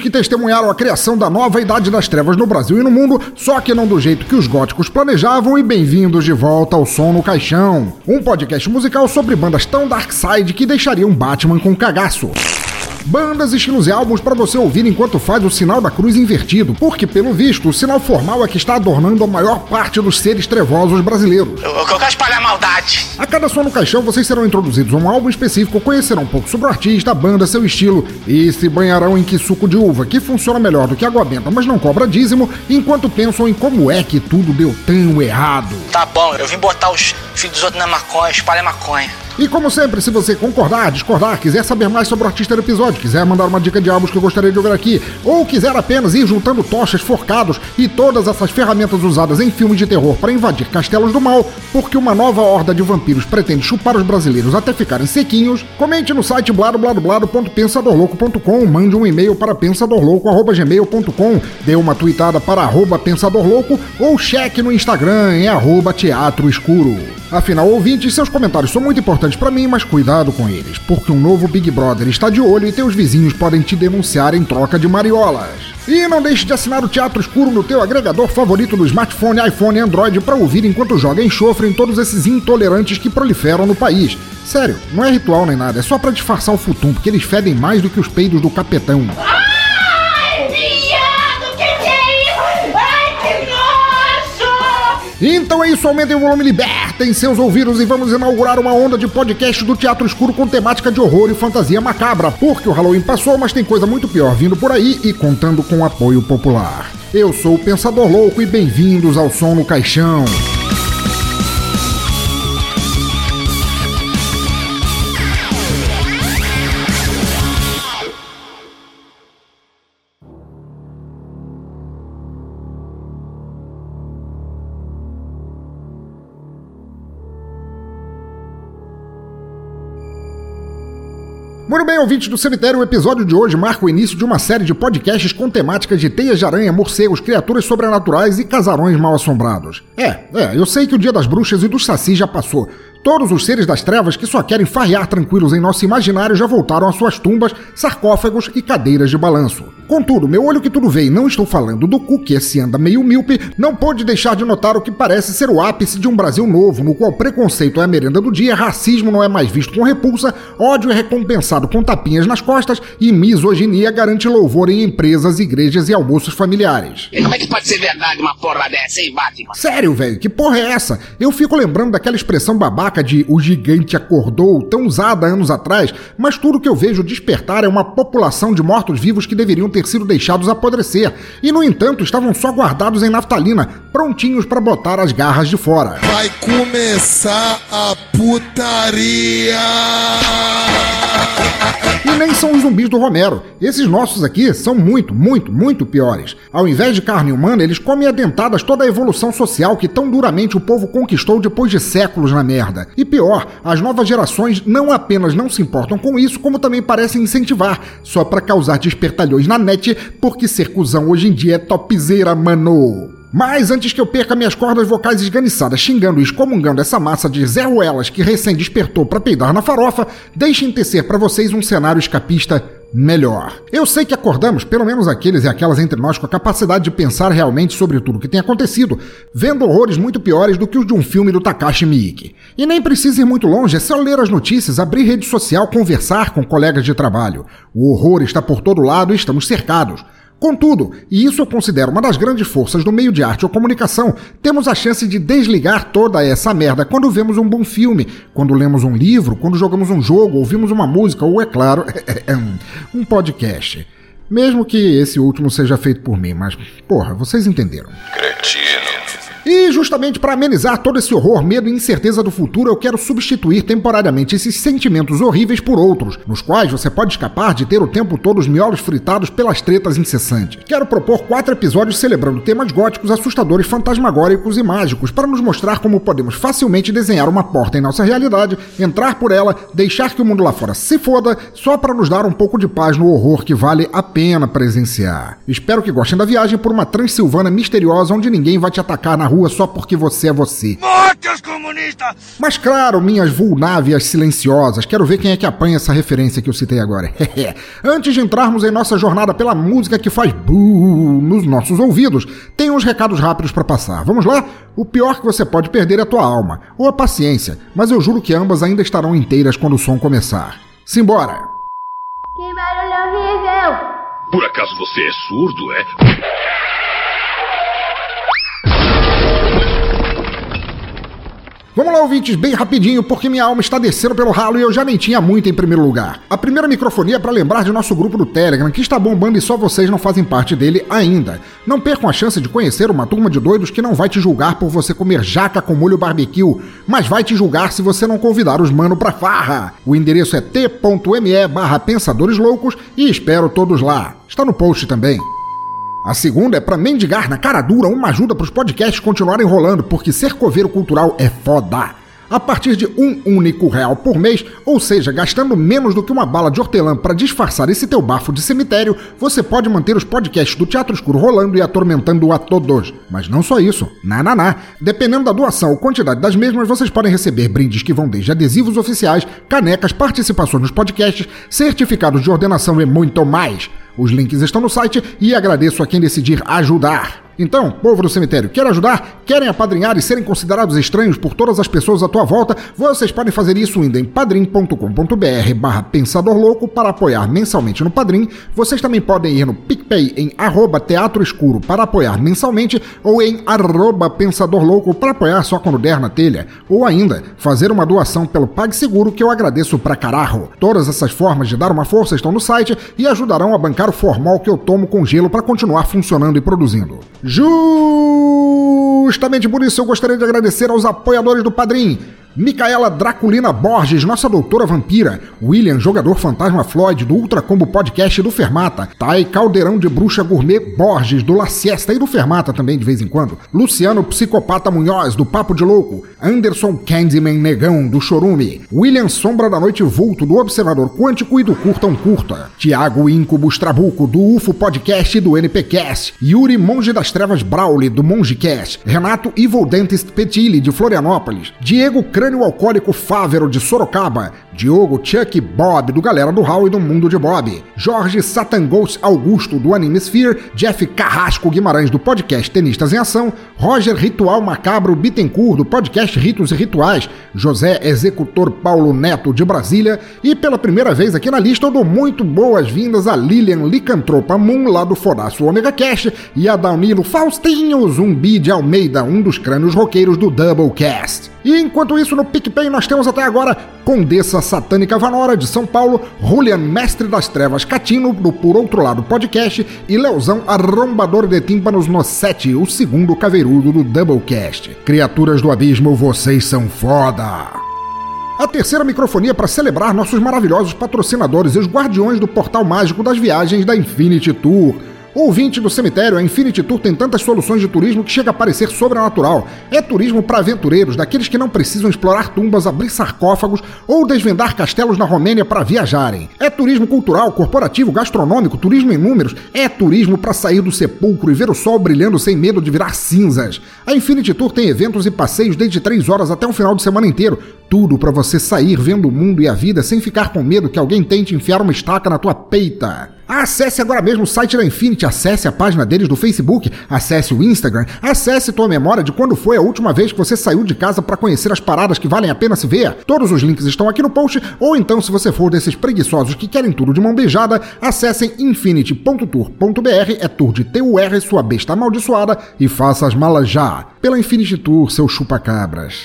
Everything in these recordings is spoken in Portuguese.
Que testemunharam a criação da nova Idade das Trevas no Brasil e no mundo, só que não do jeito que os góticos planejavam, e bem-vindos de volta ao Som no Caixão, um podcast musical sobre bandas tão dark side que deixariam Batman com cagaço. Bandas, estilos e álbuns para você ouvir enquanto faz o sinal da cruz invertido, porque, pelo visto, o sinal formal é que está adornando a maior parte dos seres trevosos brasileiros. Eu, eu quero espalhar maldade. A cada som no caixão, vocês serão introduzidos a um álbum específico, conhecerão um pouco sobre o artista, a banda, seu estilo e se banharão em que suco de uva, que funciona melhor do que água benta, mas não cobra dízimo, enquanto pensam em como é que tudo deu tão errado. Tá bom, eu vim botar os filhos dos outros na maconha, espalhar maconha. E como sempre, se você concordar, discordar, quiser saber mais sobre o artista do episódio, quiser mandar uma dica de álbuns que eu gostaria de ouvir aqui, ou quiser apenas ir juntando tochas, forcados e todas essas ferramentas usadas em filmes de terror para invadir castelos do mal, porque uma nova horda de vampiros pretende chupar os brasileiros até ficarem sequinhos, comente no site bladobladoblado.pensadorlouco.com, mande um e-mail para pensadorlouco.gmail.com, dê uma tweetada para arroba pensadorlouco ou cheque no Instagram em arroba teatro escuro. Afinal, ouvintes, seus comentários são muito importantes para mim, mas cuidado com eles, porque um novo Big Brother está de olho e teus vizinhos podem te denunciar em troca de mariolas. E não deixe de assinar o Teatro Escuro no teu agregador favorito do smartphone, iPhone e Android para ouvir enquanto joga enxofre em todos esses intolerantes que proliferam no país. Sério, não é ritual nem nada, é só para disfarçar o futum, porque eles fedem mais do que os peidos do capetão. Ai, viado, que que é! Então é isso, aumentem o volume, libertem seus ouvidos e vamos inaugurar uma onda de podcast do Teatro Escuro com temática de horror e fantasia macabra, porque o Halloween passou, mas tem coisa muito pior vindo por aí e contando com apoio popular. Eu sou o Pensador Louco e bem-vindos ao Som no Caixão. Muito bem, ouvintes do cemitério, o episódio de hoje marca o início de uma série de podcasts com temáticas de teias de aranha, morcegos, criaturas sobrenaturais e casarões mal assombrados. É, é, eu sei que o dia das bruxas e dos sacis já passou. Todos os seres das trevas que só querem farrear tranquilos em nosso imaginário já voltaram às suas tumbas, sarcófagos e cadeiras de balanço. Contudo, meu olho que tudo vê e não estou falando do cu que esse anda meio míope, não pôde deixar de notar o que parece ser o ápice de um Brasil novo, no qual preconceito é a merenda do dia, racismo não é mais visto com repulsa, ódio é recompensado com tapinhas nas costas e misoginia garante louvor em empresas, igrejas e almoços familiares. E como é que pode ser verdade uma porra dessa, hein, Batman? Sério, velho, que porra é essa? Eu fico lembrando daquela expressão babaca de o gigante acordou, tão usada anos atrás, mas tudo que eu vejo despertar é uma população de mortos-vivos que deveriam ter sido deixados apodrecer, e no entanto estavam só guardados em naftalina, prontinhos para botar as garras de fora. Vai começar a putaria! E nem são os zumbis do Romero. Esses nossos aqui são muito, muito, muito piores. Ao invés de carne humana, eles comem adentadas toda a evolução social que tão duramente o povo conquistou depois de séculos na merda. E pior, as novas gerações não apenas não se importam com isso, como também parecem incentivar, só pra causar despertalhões na net, porque ser cuzão hoje em dia é topzeira, mano. Mas antes que eu perca minhas cordas vocais esganiçadas xingando e excomungando essa massa de Zé Ruelas que recém despertou pra peidar na farofa, deixem tecer pra vocês um cenário escapista melhor. Eu sei que acordamos, pelo menos aqueles e aquelas entre nós, com a capacidade de pensar realmente sobre tudo o que tem acontecido, vendo horrores muito piores do que os de um filme do Takashi Miike. E nem precisa ir muito longe, é só ler as notícias, abrir rede social, conversar com colegas de trabalho. O horror está por todo lado e estamos cercados. Contudo, e isso eu considero uma das grandes forças do meio de arte ou comunicação, temos a chance de desligar toda essa merda quando vemos um bom filme, quando lemos um livro, quando jogamos um jogo, ouvimos uma música ou, é claro, um podcast. Mesmo que esse último seja feito por mim, mas, porra, vocês entenderam. Cretino. E justamente para amenizar todo esse horror, medo e incerteza do futuro, eu quero substituir temporariamente esses sentimentos horríveis por outros, nos quais você pode escapar de ter o tempo todo os miolos fritados pelas tretas incessantes. Quero propor quatro episódios celebrando temas góticos, assustadores, fantasmagóricos e mágicos, para nos mostrar como podemos facilmente desenhar uma porta em nossa realidade, entrar por ela, deixar que o mundo lá fora se foda, só para nos dar um pouco de paz no horror que vale a pena presenciar. Espero que gostem da viagem por uma Transilvânia misteriosa onde ninguém vai te atacar na rua só porque você é você. Morte aos comunistas! Mas claro, minhas vulnávias silenciosas, quero ver quem é que apanha essa referência que eu citei agora. Antes de entrarmos em nossa jornada pela música que faz buh nos nossos ouvidos, tem uns recados rápidos para passar. Vamos lá? O pior que você pode perder é a tua alma, ou a paciência, mas eu juro que ambas ainda estarão inteiras quando o som começar. Simbora! Que barulho horrível! Por acaso você é surdo, é? Vamos lá, ouvintes, bem rapidinho, porque minha alma está descendo pelo ralo e eu já nem tinha muito em primeiro lugar. A primeira microfonia é para lembrar de nosso grupo do Telegram, que está bombando e só vocês não fazem parte dele ainda. Não percam a chance de conhecer uma turma de doidos que não vai te julgar por você comer jaca com molho barbecue, mas vai te julgar se você não convidar os mano pra farra. O endereço é t.me barra pensadores loucos e espero todos lá. Está no post também. A segunda é para mendigar na cara dura uma ajuda para os podcasts continuarem rolando, porque ser coveiro cultural é foda. A partir de um único real por mês, ou seja, gastando menos do que uma bala de hortelã para disfarçar esse teu bafo de cemitério, você pode manter os podcasts do Teatro Escuro rolando e atormentando a todos. Mas não só isso, na na na. Dependendo da doação ou quantidade das mesmas, vocês podem receber brindes que vão desde adesivos oficiais, canecas, participações nos podcasts, certificados de ordenação e muito mais. Os links estão no site e agradeço a quem decidir ajudar. Então, povo do cemitério, quer ajudar? Querem apadrinhar e serem considerados estranhos por todas as pessoas à tua volta? Vocês podem fazer isso indo em padrim.com.br barra Pensador Louco para apoiar mensalmente no Padrim. Vocês também podem ir no PicPay em arroba Teatro Escuro para apoiar mensalmente ou em arroba Pensador Louco para apoiar só quando der na telha. Ou ainda, fazer uma doação pelo PagSeguro que eu agradeço pra caralho. Todas essas formas de dar uma força estão no site e ajudarão a bancar o formal que eu tomo com gelo para continuar funcionando e produzindo. Justamente por isso eu gostaria de agradecer aos apoiadores do Padrim. Micaela Draculina Borges, nossa doutora vampira. William, jogador fantasma Floyd, do Ultra Combo Podcast do Fermata. Tai Caldeirão de Bruxa Gourmet Borges, do La Siesta e do Fermata também de vez em quando. Luciano Psicopata Munhoz, do Papo de Louco. Anderson Candyman Negão, do Chorume. William Sombra da Noite Vulto, do Observador Quântico e do Curtam Curta. Tiago Incubus Trabuco, do UFO Podcast e do NPcast. Yuri Monge das Trevas Brauli, do Mongecast. Renato Evil Dentist Petilli, de Florianópolis. Diego Crânio Alcoólico Fávero de Sorocaba, Diogo Chuck Bob do Galera do Hall e do Mundo de Bob, Jorge Satangos Augusto do Anime Sphere, Jeff Carrasco Guimarães do podcast Tenistas em Ação, Roger Ritual Macabro Bittencourt do podcast Ritos e Rituais, José Executor Paulo Neto de Brasília e pela primeira vez aqui na lista eu dou muito boas-vindas a Lilian Licantropa Moon lá do Fodaço Omega Cash e a Danilo Faustinho Zumbi de Almeida, um dos crânios roqueiros do Doublecast. E enquanto isso, no PicPay nós temos até agora Condessa Satânica Vanora de São Paulo, Julian Mestre das Trevas Catino, do Por Outro Lado Podcast, e Leozão Arrombador de Tímpanos no 7, o segundo caveirudo do Doublecast. Criaturas do abismo, vocês são foda! A terceira microfonia para celebrar nossos maravilhosos patrocinadores e os guardiões do portal mágico das viagens da Infinity Tour. Ouvinte do cemitério, a Infinity Tour tem tantas soluções de turismo que chega a parecer sobrenatural. É turismo para aventureiros, daqueles que não precisam explorar tumbas, abrir sarcófagos ou desvendar castelos na Romênia para viajarem. É turismo cultural, corporativo, gastronômico, turismo em números. É turismo para sair do sepulcro e ver o sol brilhando sem medo de virar cinzas. A Infinity Tour tem eventos e passeios desde 3 horas até um final de semana inteiro. Tudo para você sair vendo o mundo e a vida sem ficar com medo que alguém tente enfiar uma estaca na tua peita. Acesse agora mesmo o site da Infinity, acesse a página deles do Facebook, acesse o Instagram, acesse tua memória de quando foi a última vez que você saiu de casa para conhecer as paradas que valem a pena se ver. Todos os links estão aqui no post, ou então se você for desses preguiçosos que querem tudo de mão beijada, acessem infinity.tour.br, é tour de TUR, sua besta amaldiçoada, e faça as malas já. Pela Infinity Tour, seu chupa-cabras.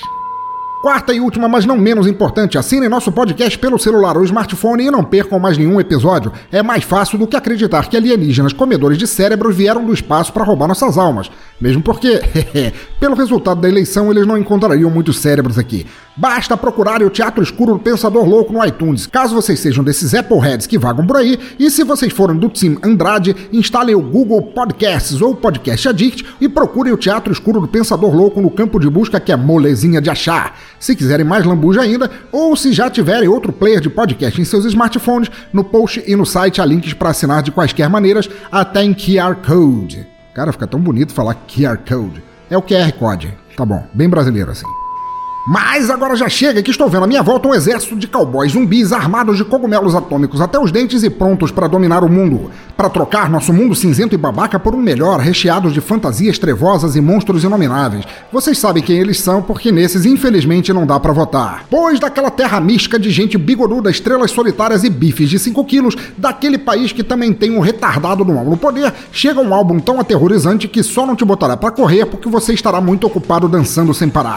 Quarta e última, mas não menos importante, assinem nosso podcast pelo celular ou smartphone e não percam mais nenhum episódio. É mais fácil do que acreditar que alienígenas comedores de cérebros vieram do espaço para roubar nossas almas. Mesmo porque, pelo resultado da eleição, eles não encontrariam muitos cérebros aqui. Basta procurar o Teatro Escuro do Pensador Louco no iTunes, caso vocês sejam desses Appleheads que vagam por aí, e se vocês forem do Team Andrade, instalem o Google Podcasts ou Podcast Addict e procurem o Teatro Escuro do Pensador Louco no campo de busca que é molezinha de achar. Se quiserem mais lambuja ainda, ou se já tiverem outro player de podcast em seus smartphones, no post e no site há links para assinar de quaisquer maneiras, até em QR Code. Cara, fica tão bonito falar QR Code. É o QR Code. Tá bom, bem brasileiro assim. Mas agora já chega que estou vendo à minha volta um exército de cowboys zumbis armados de cogumelos atômicos até os dentes e prontos para dominar o mundo. Para trocar nosso mundo cinzento e babaca por um melhor, recheado de fantasias trevosas e monstros inomináveis. Vocês sabem quem eles são, porque nesses infelizmente não dá para votar. Pois daquela terra mística de gente bigoduda, estrelas solitárias e bifes de 5 quilos, daquele país que também tem um retardado no no poder, chega um álbum tão aterrorizante que só não te botará para correr porque você estará muito ocupado dançando sem parar.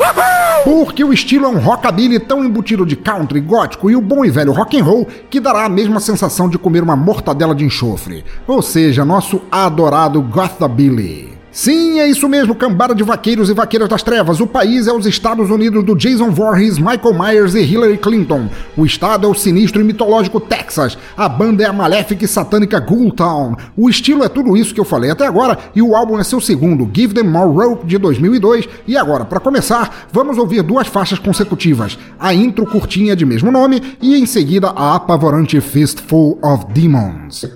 Porque o estilo é um rockabilly tão embutido de country, gótico e o bom e velho rock and roll que dará a mesma sensação de comer uma mortadela de enxofre. Ou seja, nosso adorado Gothabilly. Sim, é isso mesmo, cambada de vaqueiros e vaqueiras das trevas. O país é os Estados Unidos do Jason Voorhees, Michael Myers e Hillary Clinton. O estado é o sinistro e mitológico Texas. A banda é a maléfica e satânica Ghoultown. O estilo é tudo isso que eu falei até agora e o álbum é seu segundo, Give Them More Rope, de 2002. E agora, para começar, vamos ouvir duas faixas consecutivas. A intro curtinha de mesmo nome e em seguida a apavorante Fistful of Demons.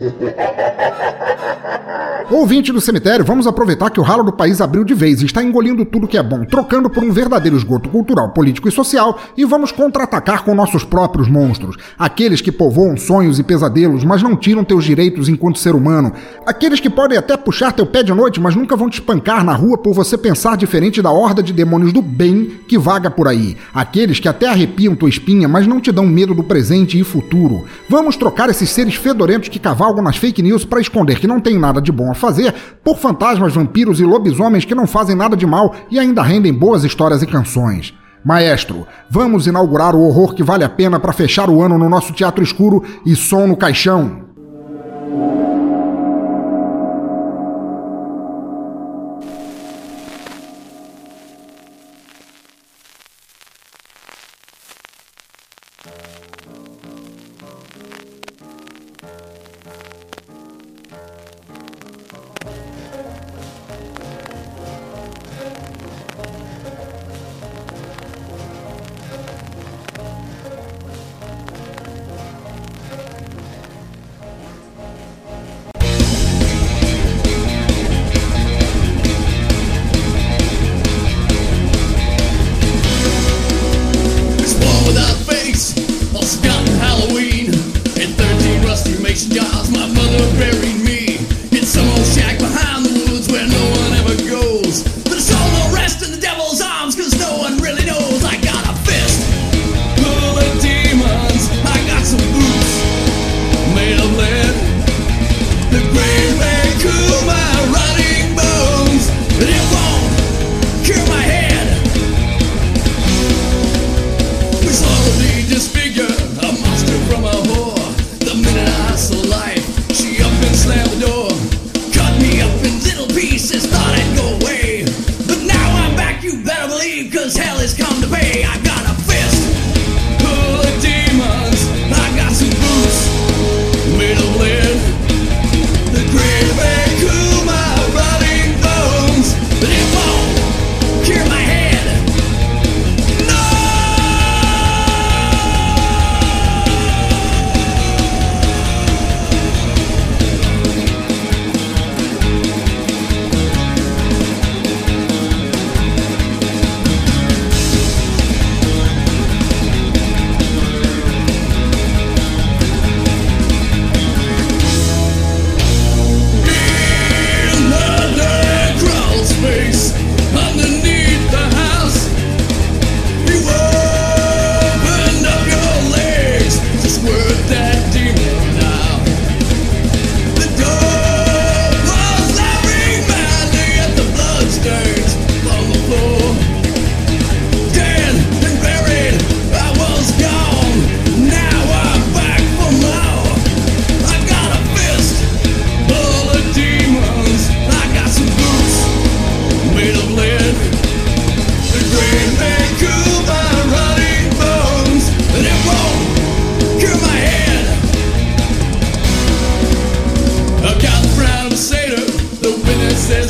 Ouvinte do cemitério, vamos aproveitar que o ralo do país abriu de vez e está engolindo tudo que é bom, trocando por um verdadeiro esgoto cultural, político e social, e vamos contra-atacar com nossos próprios monstros. Aqueles que povoam sonhos e pesadelos, mas não tiram teus direitos enquanto ser humano. Aqueles que podem até puxar teu pé de noite, mas nunca vão te espancar na rua por você pensar diferente da horda de demônios do bem que vaga por aí. Aqueles que até arrepiam tua espinha, mas não te dão medo do presente e futuro. Vamos trocar esses seres fedorentos que cavalgam nas fake news para esconder que não tem nada de bom a fazer por fantasmas, vampiros e lobisomens que não fazem nada de mal e ainda rendem boas histórias e canções. Maestro, vamos inaugurar o horror que vale a pena para fechar o ano no nosso teatro escuro e som no caixão.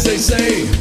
they say.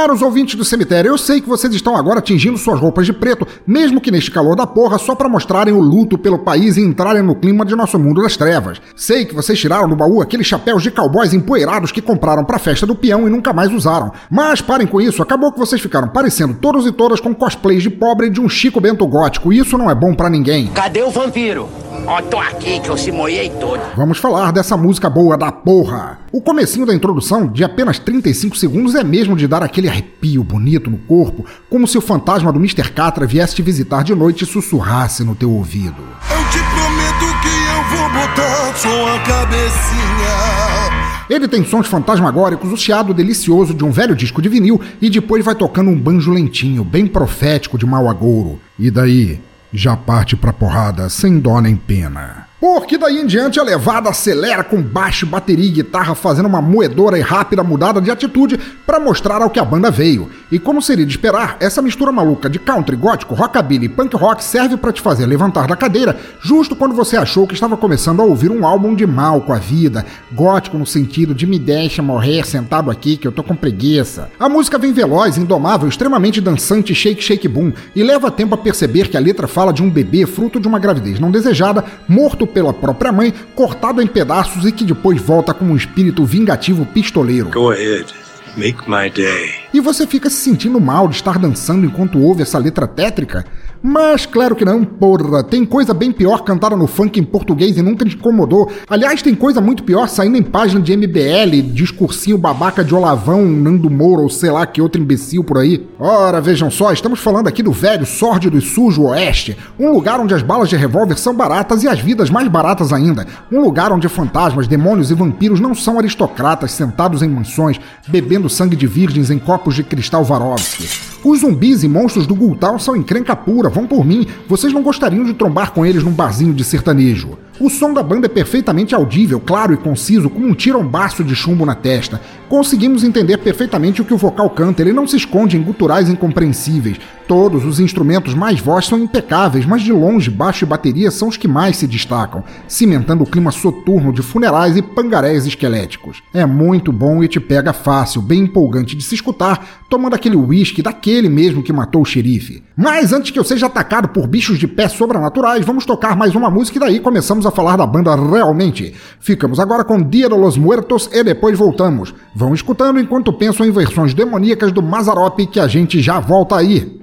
Caros ouvintes do cemitério, eu sei que vocês estão agora tingindo suas roupas de preto, mesmo que neste calor da porra, só para mostrarem o luto pelo país e entrarem no clima de nosso mundo das trevas. Sei que vocês tiraram do baú aqueles chapéus de cowboys empoeirados que compraram pra festa do peão e nunca mais usaram. Mas parem com isso, acabou que vocês ficaram parecendo todos e todas com cosplays de pobre de um Chico Bento gótico, e isso não é bom pra ninguém. Cadê o vampiro? Ó, tô aqui que eu se moiei todo. Vamos falar dessa música boa da porra. O comecinho da introdução, de apenas 35 segundos, é mesmo de dar aquele arrepio bonito no corpo, como se o fantasma do Mr. Catra viesse te visitar de noite e sussurrasse no teu ouvido. Eu te prometo que eu vou botar sua cabecinha. Ele tem sons fantasmagóricos, o chiado delicioso de um velho disco de vinil e depois vai tocando um banjo lentinho, bem profético de mau agouro. E daí, já parte pra porrada sem dó nem pena. Porque daí em diante a levada acelera com baixo, bateria e guitarra fazendo uma moedora e rápida mudada de atitude para mostrar ao que a banda veio. E como seria de esperar, essa mistura maluca de country, gótico, rockabilly e punk rock serve para te fazer levantar da cadeira justo quando você achou que estava começando a ouvir um álbum de mal com a vida, gótico no sentido de me deixa morrer sentado aqui que eu tô com preguiça. A música vem veloz, indomável, extremamente dançante, shake shake boom e leva tempo a perceber que a letra fala de um bebê fruto de uma gravidez não desejada, morto pela própria mãe, cortado em pedaços e que depois volta com um espírito vingativo pistoleiro. Go ahead. Make my day. E você fica se sentindo mal de estar dançando enquanto ouve essa letra tétrica? Mas claro que não, porra. Tem coisa bem pior cantada no funk em português e nunca te incomodou. Aliás, tem coisa muito pior saindo em página de MBL, discursinho babaca de Olavão, Nando Moura ou sei lá que outro imbecil por aí. Ora, vejam só, estamos falando aqui do velho, sórdido e sujo Oeste. Um lugar onde as balas de revólver são baratas e as vidas mais baratas ainda. Um lugar onde fantasmas, demônios e vampiros não são aristocratas sentados em mansões, bebendo sangue de virgens em copos de cristal Varovski. Os zumbis e monstros do Gultal são encrenca pura, vão por mim. Vocês não gostariam de trombar com eles num barzinho de sertanejo. O som da banda é perfeitamente audível, claro e conciso, como um tirombaço de chumbo na testa. Conseguimos entender perfeitamente o que o vocal canta, ele não se esconde em guturais incompreensíveis. Todos os instrumentos mais voz são impecáveis, mas de longe baixo e bateria são os que mais se destacam, cimentando o clima soturno de funerais e pangarés esqueléticos. É muito bom e te pega fácil, bem empolgante de se escutar, tomando aquele whisky daquele mesmo que matou o xerife. Mas antes que eu seja atacado por bichos de pé sobrenaturais, vamos tocar mais uma música e daí começamos a falar da banda realmente. Ficamos agora com Dia de los Muertos e depois voltamos. Vão escutando enquanto penso em versões demoníacas do Mazarop que a gente já volta aí.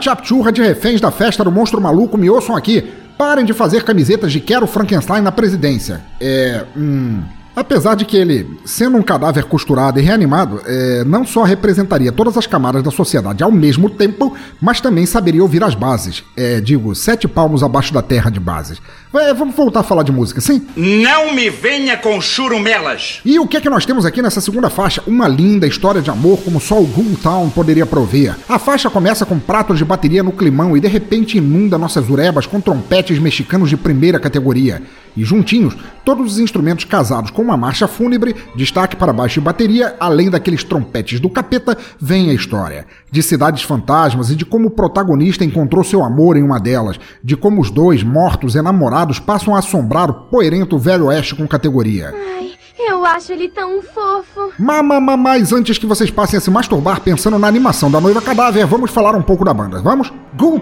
Chapchurra de reféns da festa do monstro maluco, me ouçam aqui. Parem de fazer camisetas de Quero Frankenstein na presidência. É. Hum. Apesar de que ele, sendo um cadáver costurado e reanimado, é, não só representaria todas as camadas da sociedade ao mesmo tempo, mas também saberia ouvir as bases. É, digo, sete palmos abaixo da terra de bases. É, vamos voltar a falar de música, sim? Não me venha com churumelas! E o que é que nós temos aqui nessa segunda faixa? Uma linda história de amor como só o Ghoul Town poderia prover. A faixa começa com pratos de bateria no climão e de repente inunda nossas urebas com trompetes mexicanos de primeira categoria. E juntinhos, todos os instrumentos casados com uma marcha fúnebre, destaque para baixo e bateria, além daqueles trompetes do capeta, vem a história. De cidades fantasmas e de como o protagonista encontrou seu amor em uma delas, de como os dois, mortos enamorados, passam a assombrar o poerento velho oeste com categoria. Ai, eu acho ele tão fofo. Mama, mas antes que vocês passem a se masturbar pensando na animação da Noiva Cadáver, vamos falar um pouco da banda, vamos?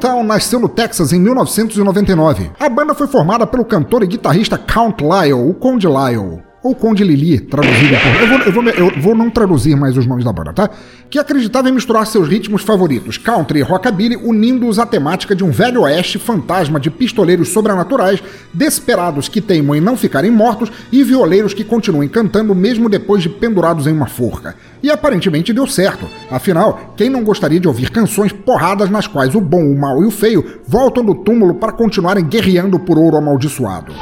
Town nasceu no Texas em 1999. A banda foi formada pelo cantor e guitarrista Count Lyle, o Conde Lyle ou Conde Lili, traduzido por. Eu vou, eu, vou, eu vou não traduzir mais os nomes da banda, tá? Que acreditava em misturar seus ritmos favoritos, country e rockabilly, unindo-os à temática de um velho oeste fantasma de pistoleiros sobrenaturais, desesperados que teimam em não ficarem mortos e violeiros que continuem cantando mesmo depois de pendurados em uma forca. E aparentemente deu certo. Afinal, quem não gostaria de ouvir canções porradas nas quais o bom, o mal e o feio voltam do túmulo para continuarem guerreando por ouro amaldiçoado?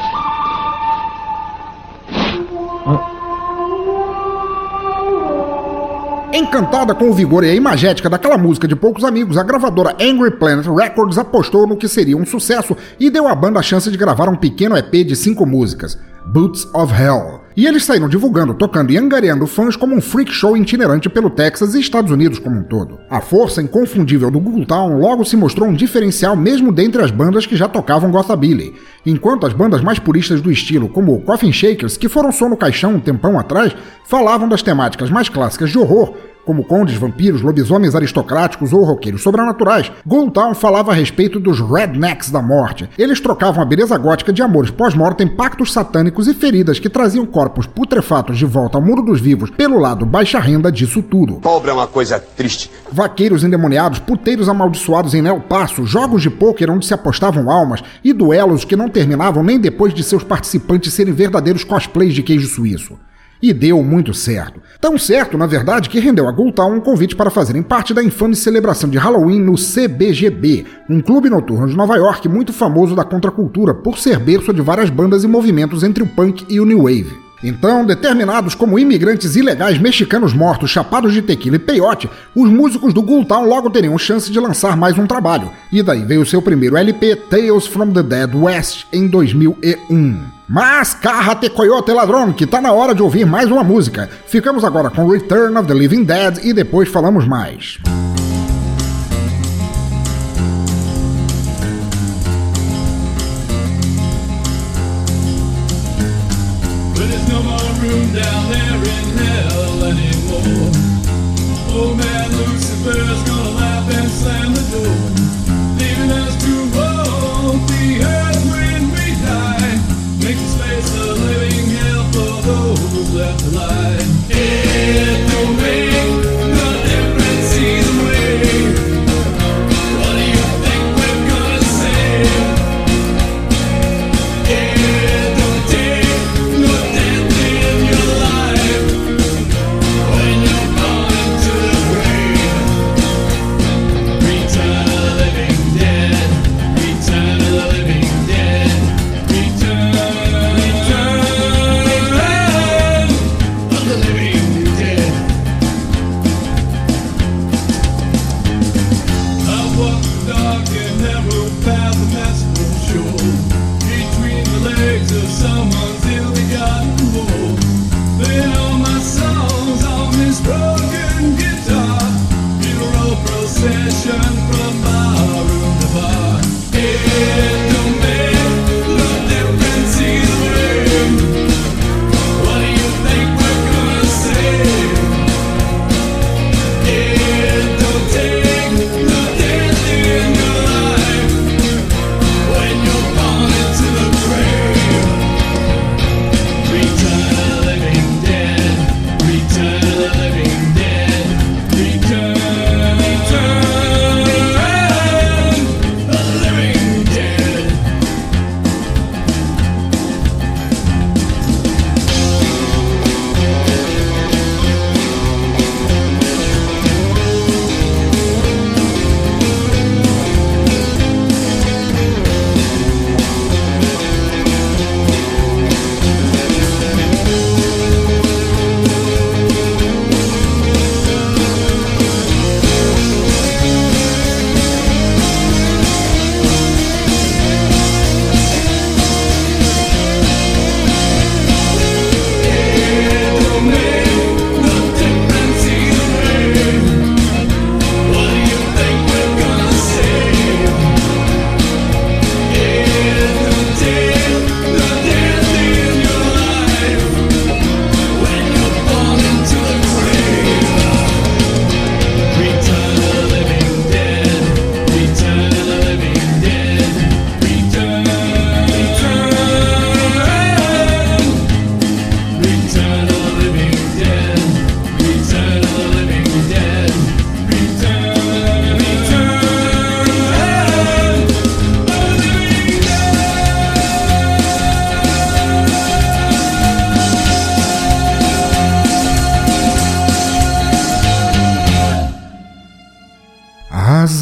Encantada com o vigor e a imagética daquela música de poucos amigos, a gravadora Angry Planet Records apostou no que seria um sucesso e deu à banda a chance de gravar um pequeno EP de cinco músicas, Boots of Hell. E eles saíram divulgando, tocando e angariando fãs como um freak show itinerante pelo Texas e Estados Unidos como um todo. A força inconfundível do Google Town logo se mostrou um diferencial mesmo dentre as bandas que já tocavam Gothabilly, enquanto as bandas mais puristas do estilo, como o Coffin Shakers, que foram só no caixão um tempão atrás, falavam das temáticas mais clássicas de horror, como condes, vampiros, lobisomens aristocráticos ou roqueiros sobrenaturais, Town falava a respeito dos rednecks da morte. Eles trocavam a beleza gótica de amores pós-mortem, pactos satânicos e feridas que traziam corpos putrefatos de volta ao mundo dos vivos pelo lado baixa renda disso tudo. Pobre é uma coisa triste. Vaqueiros endemoniados, puteiros amaldiçoados em Neo Passo, jogos de pôquer onde se apostavam almas e duelos que não terminavam nem depois de seus participantes serem verdadeiros cosplays de queijo suíço. E deu muito certo. Tão certo, na verdade, que rendeu a Gultown um convite para fazerem parte da infame celebração de Halloween no CBGB, um clube noturno de Nova York muito famoso da contracultura por ser berço de várias bandas e movimentos entre o punk e o new wave. Então, determinados como imigrantes ilegais mexicanos mortos, chapados de tequila e peiote, os músicos do Town logo teriam chance de lançar mais um trabalho. E daí veio seu primeiro LP, Tales from the Dead West, em 2001. Mas carra-te coyote ladrão, que tá na hora de ouvir mais uma música. Ficamos agora com Return of the Living Dead e depois falamos mais.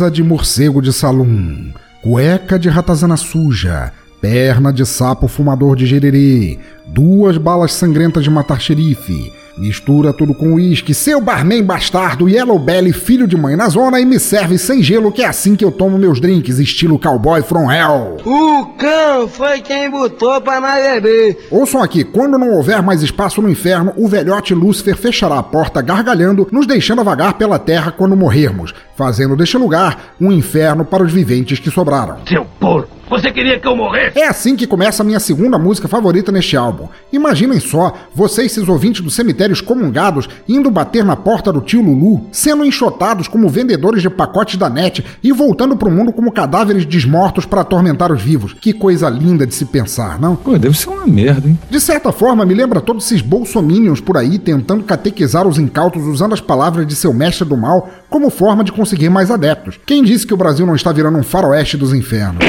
Asa de morcego de salão, cueca de ratazana suja, perna de sapo fumador de gererê, duas balas sangrentas de matar xerife. Mistura tudo com uísque, seu barman bastardo, Yellow Belly, filho de mãe na zona, e me serve sem gelo, que é assim que eu tomo meus drinks, estilo cowboy from hell. O cão foi quem botou pra nós beber. Ouçam aqui, quando não houver mais espaço no inferno, o velhote Lúcifer fechará a porta gargalhando, nos deixando vagar pela terra quando morrermos, fazendo deste lugar um inferno para os viventes que sobraram. Seu porco! Você queria que eu morresse? É assim que começa a minha segunda música favorita neste álbum. Imaginem só, vocês, esses ouvintes do cemitério excomungados, indo bater na porta do tio Lulu, sendo enxotados como vendedores de pacotes da net e voltando pro mundo como cadáveres desmortos para atormentar os vivos. Que coisa linda de se pensar, não? Pô, deve ser uma merda, hein? De certa forma, me lembra todos esses bolsominions por aí tentando catequizar os incautos usando as palavras de seu mestre do mal como forma de conseguir mais adeptos. Quem disse que o Brasil não está virando um faroeste dos infernos?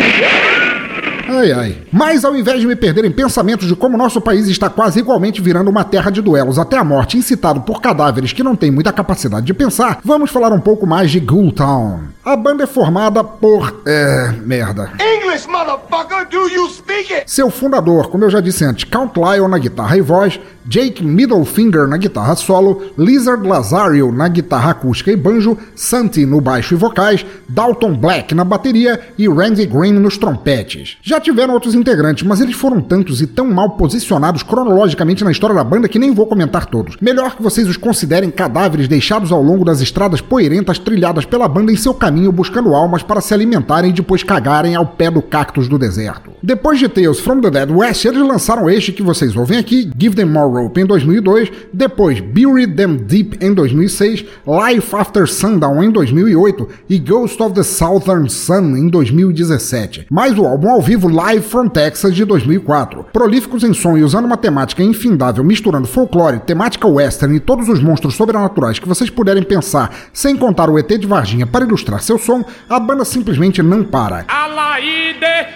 Ai, ai. Mas ao invés de me perder em pensamentos de como nosso país está quase igualmente virando uma terra de duelos até a morte, incitado por cadáveres que não têm muita capacidade de pensar, vamos falar um pouco mais de Ghoul Town. A banda é formada por. É. merda. English, motherfucker, do you speak it? Seu fundador, como eu já disse antes, Count Lyle na guitarra e voz, Jake Middlefinger na guitarra solo, Lizard Lazario na guitarra acústica e banjo, Santi no baixo e vocais, Dalton Black na bateria e Randy Green nos trompetes. Já tiveram outros integrantes, mas eles foram tantos e tão mal posicionados cronologicamente na história da banda que nem vou comentar todos. Melhor que vocês os considerem cadáveres deixados ao longo das estradas poeirentas trilhadas pela banda em seu caminho buscando almas para se alimentarem e depois cagarem ao pé do cactus do deserto. Depois de Tales from the Dead West, eles lançaram este que vocês ouvem aqui, Give Them More Rope em 2002, depois Bury Them Deep em 2006, Life After Sundown em 2008 e Ghost of the Southern Sun em 2017. Mais o álbum ao vivo Live from Texas de 2004. Prolíficos em som e usando uma temática infindável, misturando folclore, temática western e todos os monstros sobrenaturais que vocês puderem pensar, sem contar o ET de Varginha para ilustrar seu som, a banda simplesmente não para.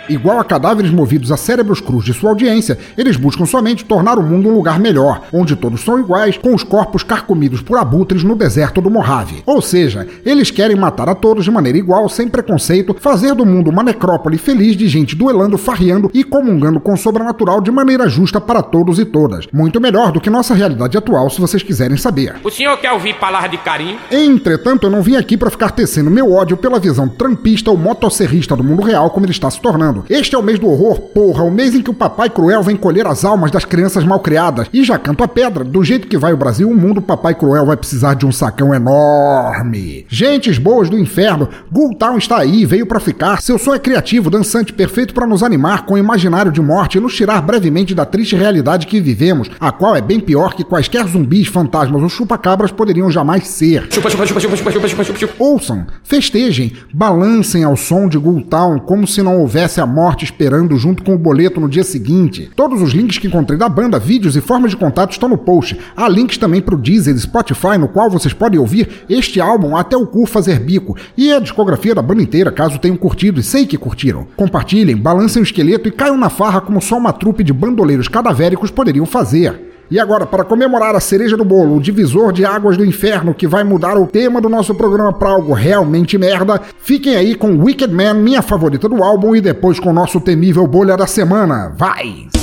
Igual a cadáveres movidos a cérebros crus de sua audiência, eles buscam somente tornar o mundo um lugar melhor, onde todos são iguais, com os corpos carcomidos por abutres no deserto do Mojave. Ou seja, eles querem matar a todos de maneira igual, sem preconceito, fazer do mundo uma necrópole feliz de gente duelando, farreando e comungando com o sobrenatural de maneira justa para todos e todas. Muito melhor do que nossa realidade atual, se vocês quiserem saber. O senhor quer ouvir palavra de carinho? Entretanto, eu não vim aqui para ficar tecendo meu ódio pela visão trampista ou motosserrista do mundo real como ele está se tornando. Este é o mês do horror, porra, o mês em que o papai cruel vem colher as almas das crianças mal criadas. E já canta pedra, do jeito que vai o Brasil, o mundo Papai Cruel vai precisar de um sacão enorme. Gentes boas do inferno, Gultown está aí, veio para ficar. Seu som é criativo, dançante, perfeito para nos animar com o imaginário de morte e nos tirar brevemente da triste realidade que vivemos, a qual é bem pior que quaisquer zumbis, fantasmas ou chupacabras poderiam jamais ser. Chupa, chupa, chupa, chupa, chupa, chupa, chupa, chupa. Ouçam, festejem, balancem ao som de Gultown como se não houvesse a morte esperando junto com o boleto no dia seguinte. Todos os links que encontrei da banda, vídeos e formas de contato estão no post. Há links também pro Deezer e Spotify, no qual vocês podem ouvir este álbum até o cu fazer bico e a discografia da banda inteira, caso tenham curtido e sei que curtiram. Compartilhem, balancem o esqueleto e caiam na farra como só uma trupe de bandoleiros cadavéricos poderiam fazer. E agora, para comemorar a cereja do bolo, o divisor de águas do inferno que vai mudar o tema do nosso programa para algo realmente merda, fiquem aí com Wicked Man, minha favorita do álbum, e depois com o nosso temível bolha da semana. Vai!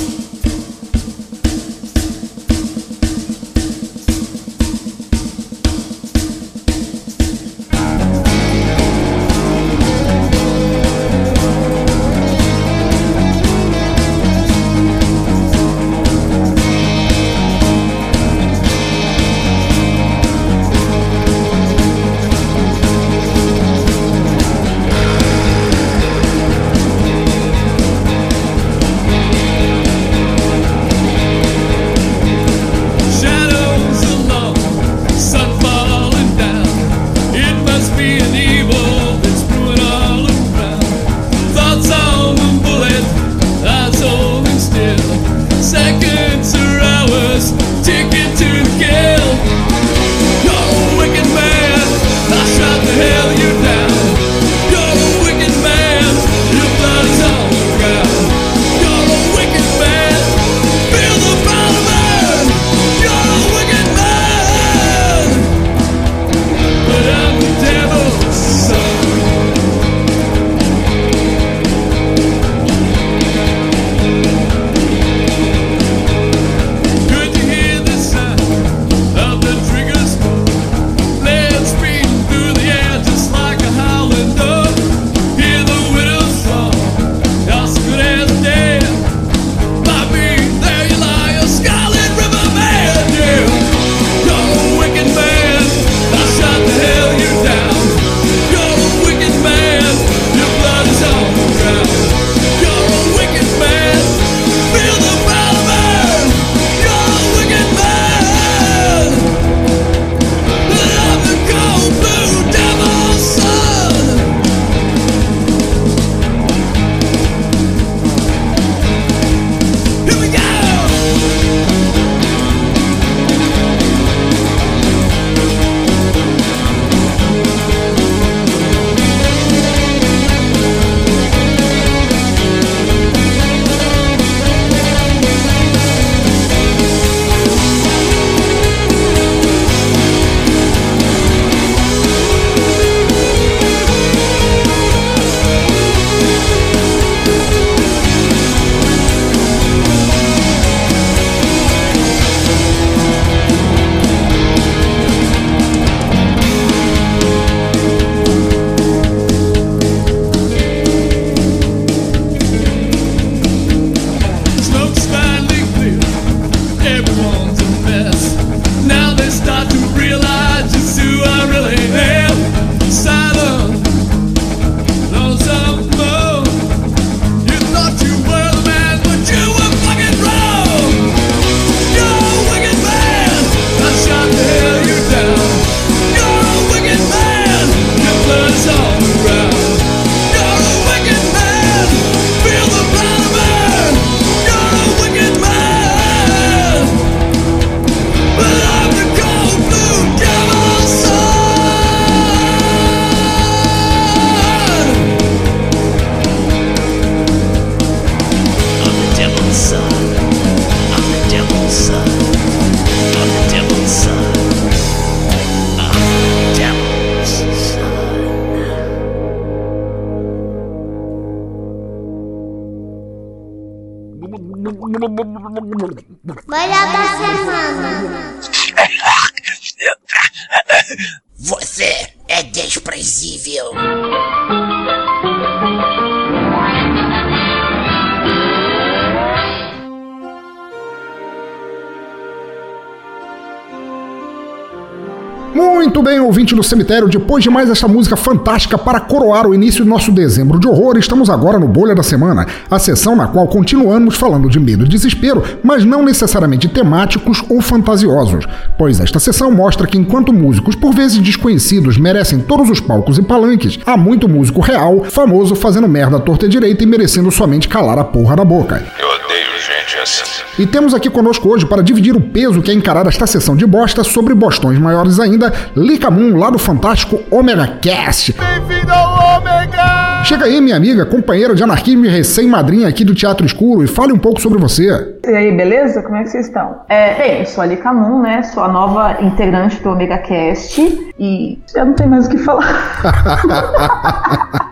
Ouvinte do cemitério, depois de mais esta música fantástica para coroar o início do nosso dezembro de horror, estamos agora no Bolha da Semana, a sessão na qual continuamos falando de medo e desespero, mas não necessariamente temáticos ou fantasiosos, pois esta sessão mostra que enquanto músicos por vezes desconhecidos merecem todos os palcos e palanques, há muito músico real, famoso fazendo merda à torta e direita e merecendo somente calar a porra da boca. Eu odeio gente assim. E temos aqui conosco hoje para dividir o peso que é encarar esta sessão de bosta sobre bostões maiores ainda, Lika Moon, lá do fantástico Omega Cast. Bem-vindo ao Ômega! Chega aí, minha amiga, companheira de anarquismo e recém-madrinha aqui do Teatro Escuro, e fale um pouco sobre você. E aí, beleza? Como é que vocês estão? É, bem, eu sou a Lika Moon, né? Sou a nova integrante do Omega Cast e eu não tenho mais o que falar.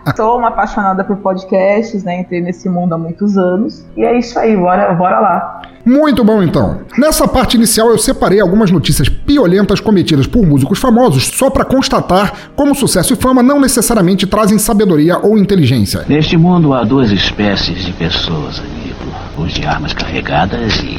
sou uma apaixonada por podcasts, né? Entrei nesse mundo há muitos anos. E é isso aí, bora, bora lá. Muito bom, então. Nessa parte inicial eu separei algumas notícias piolentas cometidas por músicos famosos só para constatar como sucesso e fama não necessariamente trazem sabedoria ou inteligência. Neste mundo há duas espécies de pessoas, amigo: os de armas carregadas e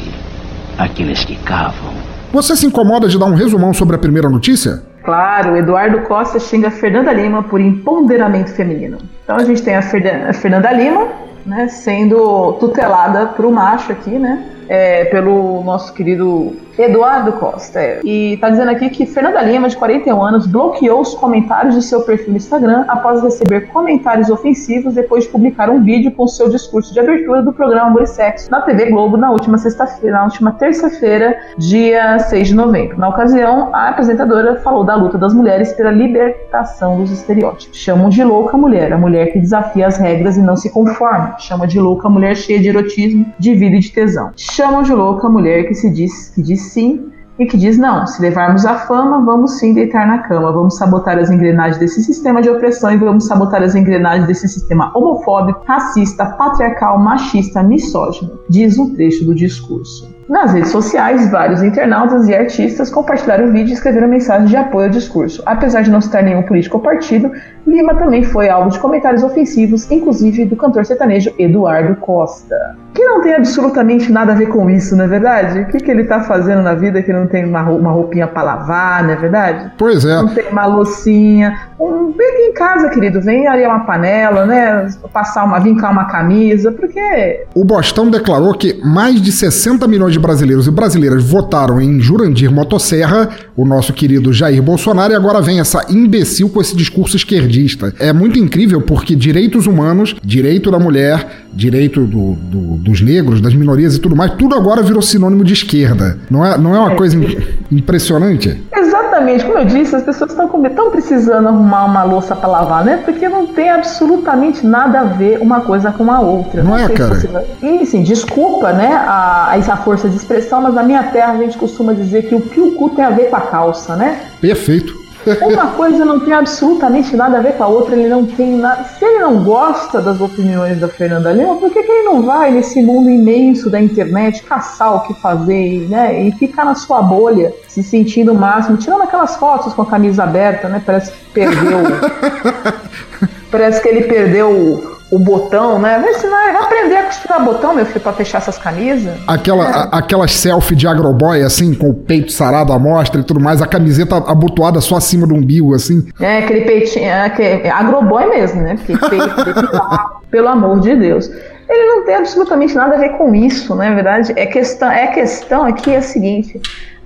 aqueles que cavam. Você se incomoda de dar um resumão sobre a primeira notícia? Claro, Eduardo Costa xinga Fernanda Lima por empoderamento feminino. Então a gente tem a, Fernanda Lima, né, sendo tutelada por um macho aqui, né? É, pelo nosso querido Eduardo Costa. E tá dizendo aqui que Fernanda Lima, de 41 anos, bloqueou os comentários de seu perfil no Instagram após receber comentários ofensivos depois de publicar um vídeo com seu discurso de abertura do programa Amor e Sexo na TV Globo na última sexta-feira, na última terça-feira, dia 6 de novembro. Na ocasião, a apresentadora falou da luta das mulheres pela libertação dos estereótipos. Chamam de louca a mulher, a mulher que desafia as regras e não se conforma. Chama de louca a mulher cheia de erotismo, de vida e de tesão. Chamam de louca a mulher que se diz que diz sim e que diz não, se levarmos a fama, vamos sim deitar na cama, vamos sabotar as engrenagens desse sistema de opressão e vamos sabotar as engrenagens desse sistema homofóbico, racista, patriarcal, machista, misógino, diz um trecho do discurso. Nas redes sociais, vários internautas e artistas compartilharam o vídeo e escreveram mensagens de apoio ao discurso. Apesar de não citar nenhum político ou partido, Lima também foi alvo de comentários ofensivos, inclusive do cantor sertanejo Eduardo Costa. Não tem absolutamente nada a ver com isso, não é verdade? O que, que ele tá fazendo na vida que não tem uma rou- uma roupinha pra lavar, não é verdade? Pois é. Não tem uma loucinha. Um, vem aqui em casa, querido, vem arear uma panela, né? Passar uma, vincar uma camisa, porque O Bostão declarou que mais de 60 milhões de brasileiros e brasileiras votaram em Jurandir Motosserra, o nosso querido Jair Bolsonaro, e agora vem essa imbecil com esse discurso esquerdista. É muito incrível porque direitos humanos, direito da mulher, direito do- do- dos negros, das minorias e tudo mais, tudo agora virou sinônimo de esquerda. Não é, não é uma coisa im- impressionante? Exatamente, como eu disse, as pessoas estão estão precisando arrumar uma louça para lavar, né? Porque não tem absolutamente nada a ver uma coisa com a outra. Não é, sei se cara? você vai- E assim, desculpa, né, a, a força de expressão, mas na minha terra a gente costuma dizer que o que o cu tem a ver com a calça, né? Perfeito. Uma coisa não tem absolutamente nada a ver com a outra, ele não tem nada. Se ele não gosta das opiniões da Fernanda Lima, por que, que ele não vai nesse mundo imenso da internet caçar o que fazer, né? E ficar na sua bolha, se sentindo o máximo, tirando aquelas fotos com a camisa aberta, né? Parece que perdeu. parece que ele perdeu o, botão, né? Vê se vai, vai aprender a costurar botão, meu filho, pra fechar essas camisas. Aquela, a- aquelas selfie de agroboy, assim, com o peito sarado à mostra e tudo mais, a camiseta abotoada só acima do umbigo, assim. É, aquele peitinho, é, aquele- é agroboy mesmo, né? Porque peito depilado, pelo amor de Deus. Ele não tem absolutamente nada a ver com isso, não é verdade? É questão, é questão aqui é a seguinte: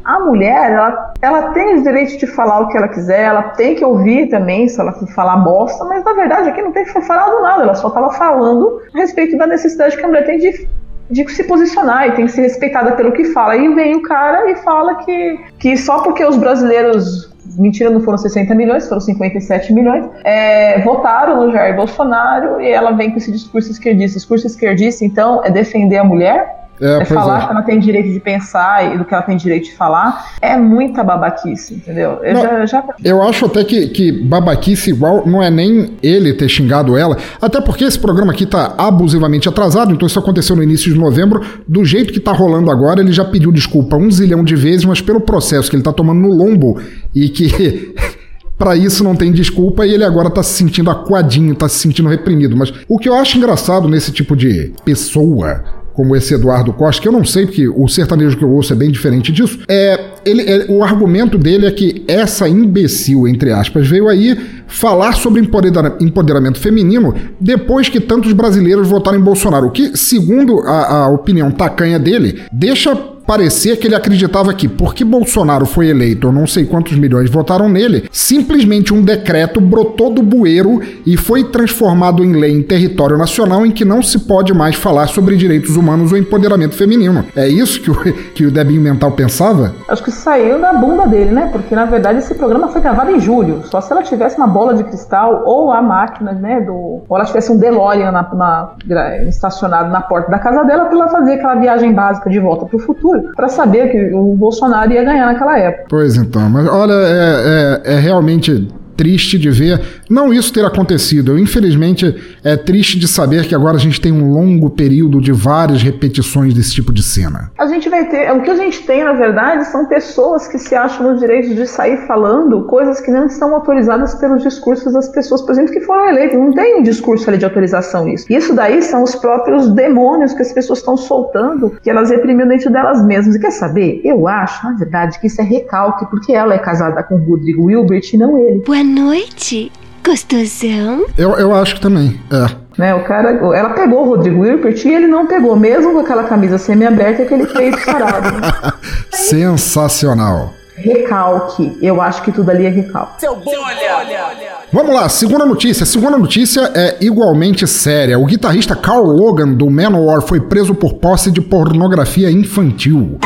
a mulher, ela, ela tem o direito de falar o que ela quiser, ela tem que ouvir também se ela falar bosta, mas na verdade aqui não tem falado nada, ela só estava falando a respeito da necessidade que a mulher tem de de se posicionar e tem que ser respeitada pelo que fala. E vem o cara e fala que, que só porque os brasileiros. Mentira, não foram 60 milhões, foram 57 milhões. é, votaram no Jair Bolsonaro e ela vem com esse discurso esquerdista. Discurso esquerdista, então, é defender a mulher? É, É, falar é. que ela tem direito de pensar e do que ela tem direito de falar é muita babaquice, entendeu? Eu Não, já, já Eu acho até que, que babaquice igual não é nem ele ter xingado ela, até porque esse programa aqui tá abusivamente atrasado, então isso aconteceu no início de novembro. Do jeito que tá rolando agora, ele já pediu desculpa um zilhão de vezes, mas pelo processo que ele tá tomando no lombo e que. Pra isso não tem desculpa e ele agora tá se sentindo acuadinho, tá se sentindo reprimido. Mas o que eu acho engraçado nesse tipo de pessoa como esse Eduardo Costa, que eu não sei, porque o sertanejo que eu ouço é bem diferente disso, é, ele, é- o argumento dele é que essa imbecil, entre aspas, veio aí falar sobre empodera- empoderamento feminino depois que tantos brasileiros votaram em Bolsonaro, o que, segundo a, a opinião tacanha dele, deixa parecer que ele acreditava que, porque Bolsonaro foi eleito, não sei quantos milhões votaram nele, simplesmente um decreto brotou do bueiro e foi transformado em lei em território nacional em que não se pode mais falar sobre direitos humanos ou empoderamento feminino. É isso que o, que o Debinho Mental pensava? Acho que saiu da bunda dele, né? Porque na verdade esse programa foi gravado em julho. Só se ela tivesse uma bola de cristal ou a máquina, né? Do, ou ela tivesse um DeLorean na, na- estacionado na porta da casa dela para ela fazer aquela viagem básica de volta pro futuro para saber que o Bolsonaro ia ganhar naquela época. Pois então, mas olha, é, é- é realmente triste de ver não isso ter acontecido. Eu, infelizmente, é triste de saber que agora a gente tem um longo período de várias repetições desse tipo de cena. A gente vai ter. O que a gente tem, na verdade, são pessoas que se acham no direito de sair falando coisas que não estão autorizadas pelos discursos das pessoas, por exemplo, que foram eleitas. Não tem um discurso ali de autorização isso. Isso daí são os próprios demônios que as pessoas estão soltando, que elas reprimiam dentro delas mesmas. E quer saber? Eu acho, na verdade, que isso é recalque, porque ela é casada com o Rodrigo Wilbert e não ele. Boa noite, gostosão. Eu, eu acho que também, é. Né, o cara, ela pegou o Rodrigo Wilbert e ele não pegou, mesmo com aquela camisa semi-aberta que ele fez parado. né? Sensacional. Recalque. Eu acho que tudo ali é recalque. Seu bolha! Vamos lá, segunda notícia. A segunda notícia é igualmente séria. O guitarrista Carl Logan do Manowar foi preso por posse de pornografia infantil.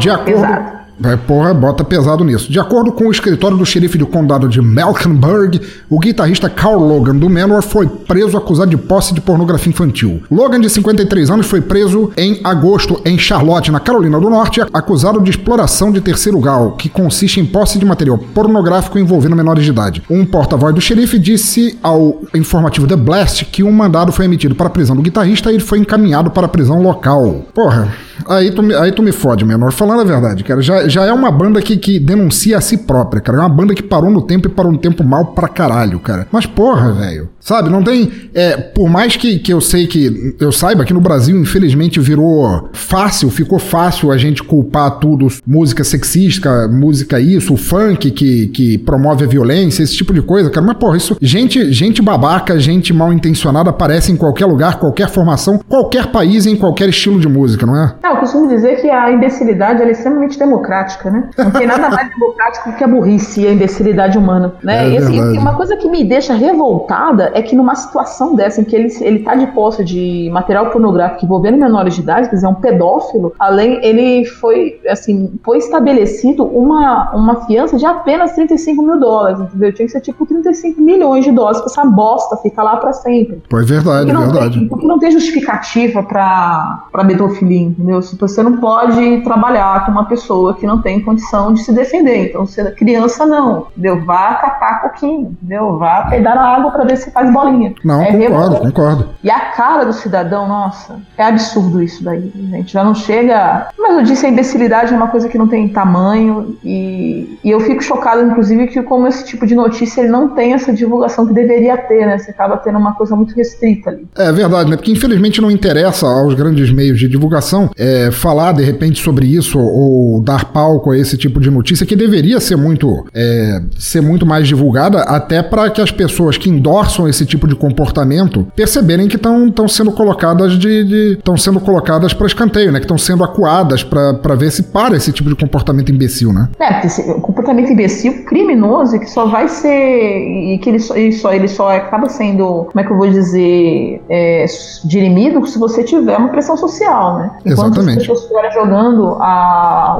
De acordo. Vai, porra, bota pesado nisso. De acordo com o escritório do xerife do condado de Mecklenburg, o guitarrista Carl Logan do Manowar foi preso acusado de posse de pornografia infantil. Logan, de 53 anos, foi preso em agosto em Charlotte, na Carolina do Norte, acusado de exploração de terceiro grau, que consiste em posse de material pornográfico envolvendo menores de idade. Um porta-voz do xerife disse ao informativo The Blast que um mandado foi emitido para a prisão do guitarrista e ele foi encaminhado para a prisão local. Porra, aí tu, aí tu me fode, menor. Falando a verdade, cara, já, já é uma banda que, que denuncia a si própria, cara. É uma banda que parou no tempo e parou no tempo mal pra caralho, cara. Mas porra, velho. Sabe, não tem. É, por mais que, que eu sei que. Eu saiba que no Brasil, infelizmente, virou fácil, ficou fácil a gente culpar tudo. Música sexista, música isso, o funk que, que promove a violência, esse tipo de coisa, cara. Mas, porra, isso. Gente, gente babaca, gente mal intencionada aparece em qualquer lugar, qualquer formação, qualquer país, em qualquer estilo de música, não é? É, eu costumo dizer que a imbecilidade é extremamente democrática, né? Não tem nada mais democrático que a burrice e a imbecilidade humana, né? É e, assim, uma coisa que me deixa revoltada é que numa situação dessa em que ele, ele tá de posse de material pornográfico envolvendo menores de idade, quer dizer, um pedófilo, além, ele foi, assim, foi estabelecido uma, uma fiança de apenas 35 mil dólares, entendeu? Tinha que ser tipo 35 milhões de dólares pra essa bosta ficar lá pra sempre. Pô, é verdade, é não verdade. Tem, porque não tem justificativa pra, pra pedofilia, entendeu? Se você não pode trabalhar com uma pessoa que não tem condição de se defender. Então, se é criança, não. Entendeu? Vá catar coquinho, entendeu? Vá peidar na água pra ver se faz bolinha. Não, É concordo, concordo. E a cara do cidadão, nossa, é absurdo isso daí, gente. Já não chega. Mas eu disse, a imbecilidade é uma coisa que não tem tamanho. E, e eu fico chocado, inclusive, que como esse tipo de notícia ele não tem essa divulgação que deveria ter, né? Você acaba tendo uma coisa muito restrita ali. É verdade, né? Porque infelizmente não interessa aos grandes meios de divulgação é, falar de repente sobre isso ou dar palco a esse tipo de notícia que deveria ser muito, é, ser muito mais divulgada, até para que as pessoas que endossam esse tipo de comportamento perceberem que estão sendo colocadas de estão sendo colocadas para escanteio, né? Que estão sendo acuadas para ver se para esse tipo de comportamento imbecil, né? É, porque esse comportamento imbecil, criminoso, que só vai ser. E que ele só, ele só, ele só acaba sendo, como é que eu vou dizer, é, dirimido se você tiver uma pressão social, né? Enquanto Exatamente. as pessoas estiverem jogando a,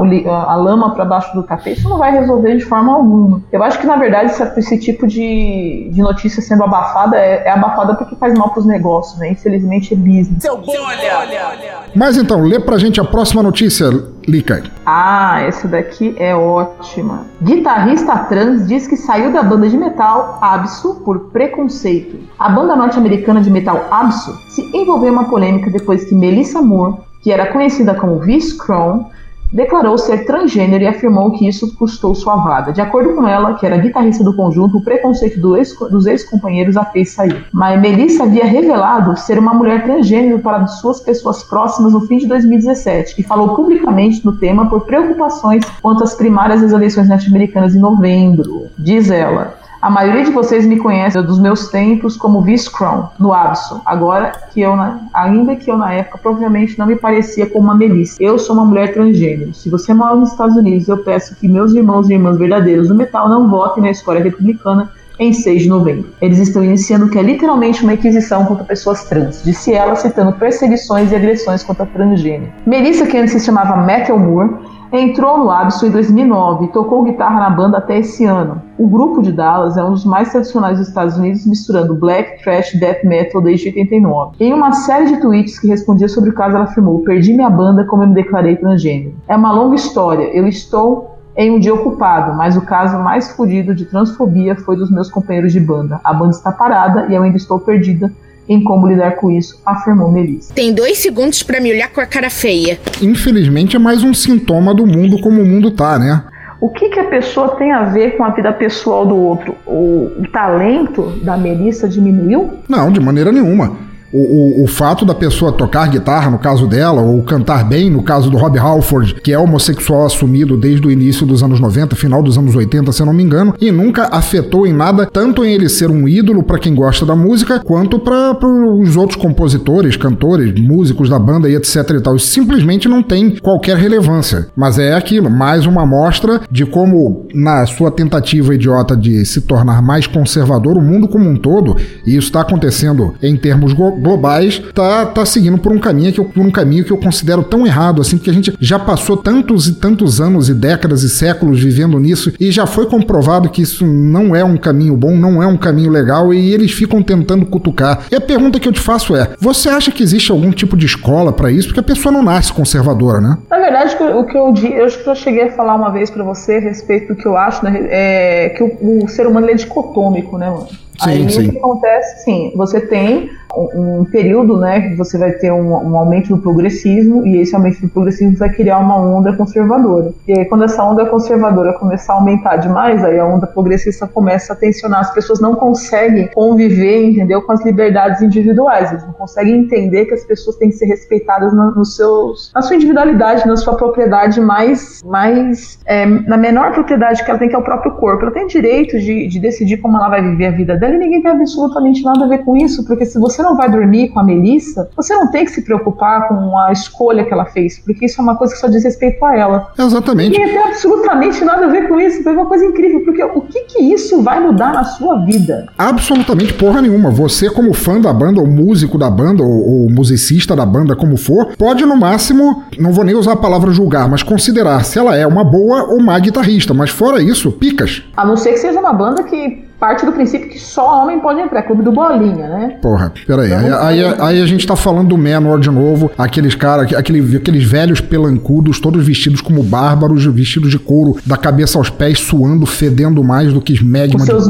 a lama para baixo do tapete, isso não vai resolver de forma alguma. Eu acho que, na verdade, esse, esse tipo de, de notícia sendo abafada abafada, é, é abafada porque faz mal pros negócios, né? Infelizmente é business. Seu bolha! Mas então, lê pra gente a próxima notícia, Lika. Ah, essa daqui é ótima. Guitarrista trans diz que saiu da banda de metal Absu por preconceito. A banda norte-americana de metal Absu se envolveu em uma polêmica depois que Melissa Moore, que era conhecida como Viz Crown, declarou ser transgênero e afirmou que isso custou sua vaga. De acordo com ela, que era guitarrista do conjunto, o preconceito do ex, dos ex-companheiros a fez sair. Mas Melissa havia revelado ser uma mulher transgênero para suas pessoas próximas no fim de 2017 e falou publicamente no tema por preocupações quanto às primárias das eleições norte-americanas em novembro. Diz ela. A maioria de vocês me conhece dos meus tempos como Vice Crown, no Abso. Agora que eu, ainda que eu na época provavelmente não me parecia como uma Melissa. Eu sou uma mulher transgênero. Se você mora nos Estados Unidos, eu peço que meus irmãos e irmãs verdadeiros do metal não votem na escolha republicana em 6 de novembro. Eles estão iniciando o que é literalmente uma inquisição contra pessoas trans, disse ela citando perseguições e agressões contra transgênero. Melissa, que antes se chamava Metal Moore, Entrou no Absu em 2009 e tocou guitarra na banda até esse ano. O grupo de Dallas é um dos mais tradicionais dos Estados Unidos, misturando black, thrash e death metal desde 89. Em uma série de tweets que respondia sobre o caso, ela afirmou: Perdi minha banda como eu me declarei transgênero. É uma longa história. Eu estou em um dia ocupado, mas o caso mais fodido de transfobia foi dos meus companheiros de banda. A banda está parada e eu ainda estou perdida em como lidar com isso, afirmou Melissa. Tem dois segundos para me olhar com a cara feia. Infelizmente é mais um sintoma do mundo como o mundo tá, né? O que, que a pessoa tem a ver com a vida pessoal do outro? O, o talento da Melissa diminuiu? Não, de maneira nenhuma. O, o, o, fato da pessoa tocar guitarra, no caso dela, ou cantar bem, no caso do Rob Halford, que é homossexual assumido desde o início dos anos 90, final dos anos 80, se eu não me engano, e nunca afetou em nada, tanto em ele ser um ídolo para quem gosta da música, quanto para os outros compositores, cantores, músicos da banda e etc e tal. Simplesmente não tem qualquer relevância. Mas é aquilo, mais uma amostra de como, na sua tentativa idiota de se tornar mais conservador, o mundo como um todo, e isso está acontecendo em termos globais, tá, tá seguindo por um caminho que eu, por um caminho que eu considero tão errado assim, porque a gente já passou tantos e tantos anos e décadas e séculos vivendo nisso e já foi comprovado que isso não é um caminho bom, não é um caminho legal e eles ficam tentando cutucar. E a pergunta que eu te faço é: você acha que existe algum tipo de escola para isso? Porque a pessoa não nasce conservadora, né? Na verdade, o que eu eu eu cheguei a falar uma vez para você a respeito do que eu acho, né, é que o, o ser humano é dicotômico, né, mano? Sim, Aí sim. o que acontece, sim, você tem um, um período, né, que você vai ter um, um, aumento do progressismo e esse aumento do progressismo vai criar uma onda conservadora. E aí quando essa onda conservadora começar a aumentar demais, aí a onda progressista começa a tensionar, as pessoas não conseguem conviver, entendeu, com as liberdades individuais, eles não conseguem entender que as pessoas têm que ser respeitadas na, nos seus, na sua individualidade, na sua propriedade mais, mais é, na menor propriedade que ela tem, que é o próprio corpo. Ela tem direito de, de decidir como ela vai viver a vida dela e ninguém tem absolutamente nada a ver com isso, porque se você não vai dormir com a Melissa, você não tem que se preocupar com a escolha que ela fez, porque isso é uma coisa que só diz respeito a ela. Exatamente. Ninguém tem absolutamente nada a ver com isso, é uma coisa incrível, porque o que que isso vai mudar na sua vida? Absolutamente porra nenhuma. Você, como fã da banda, ou músico da banda, ou, ou musicista da banda, como for, pode no máximo, não vou nem usar a palavra julgar, mas considerar se ela é uma boa ou má guitarrista. Mas fora isso, picas. A não ser que seja uma banda que parte do princípio que só homem pode entrar, clube do Bolinha, né? Porra, peraí. Aí, aí, aí a gente tá falando do Manowar de novo, aqueles caras, aquele, aqueles velhos pelancudos, todos vestidos como bárbaros, vestidos de couro, da cabeça aos pés, suando, fedendo mais do que esmegma de seus.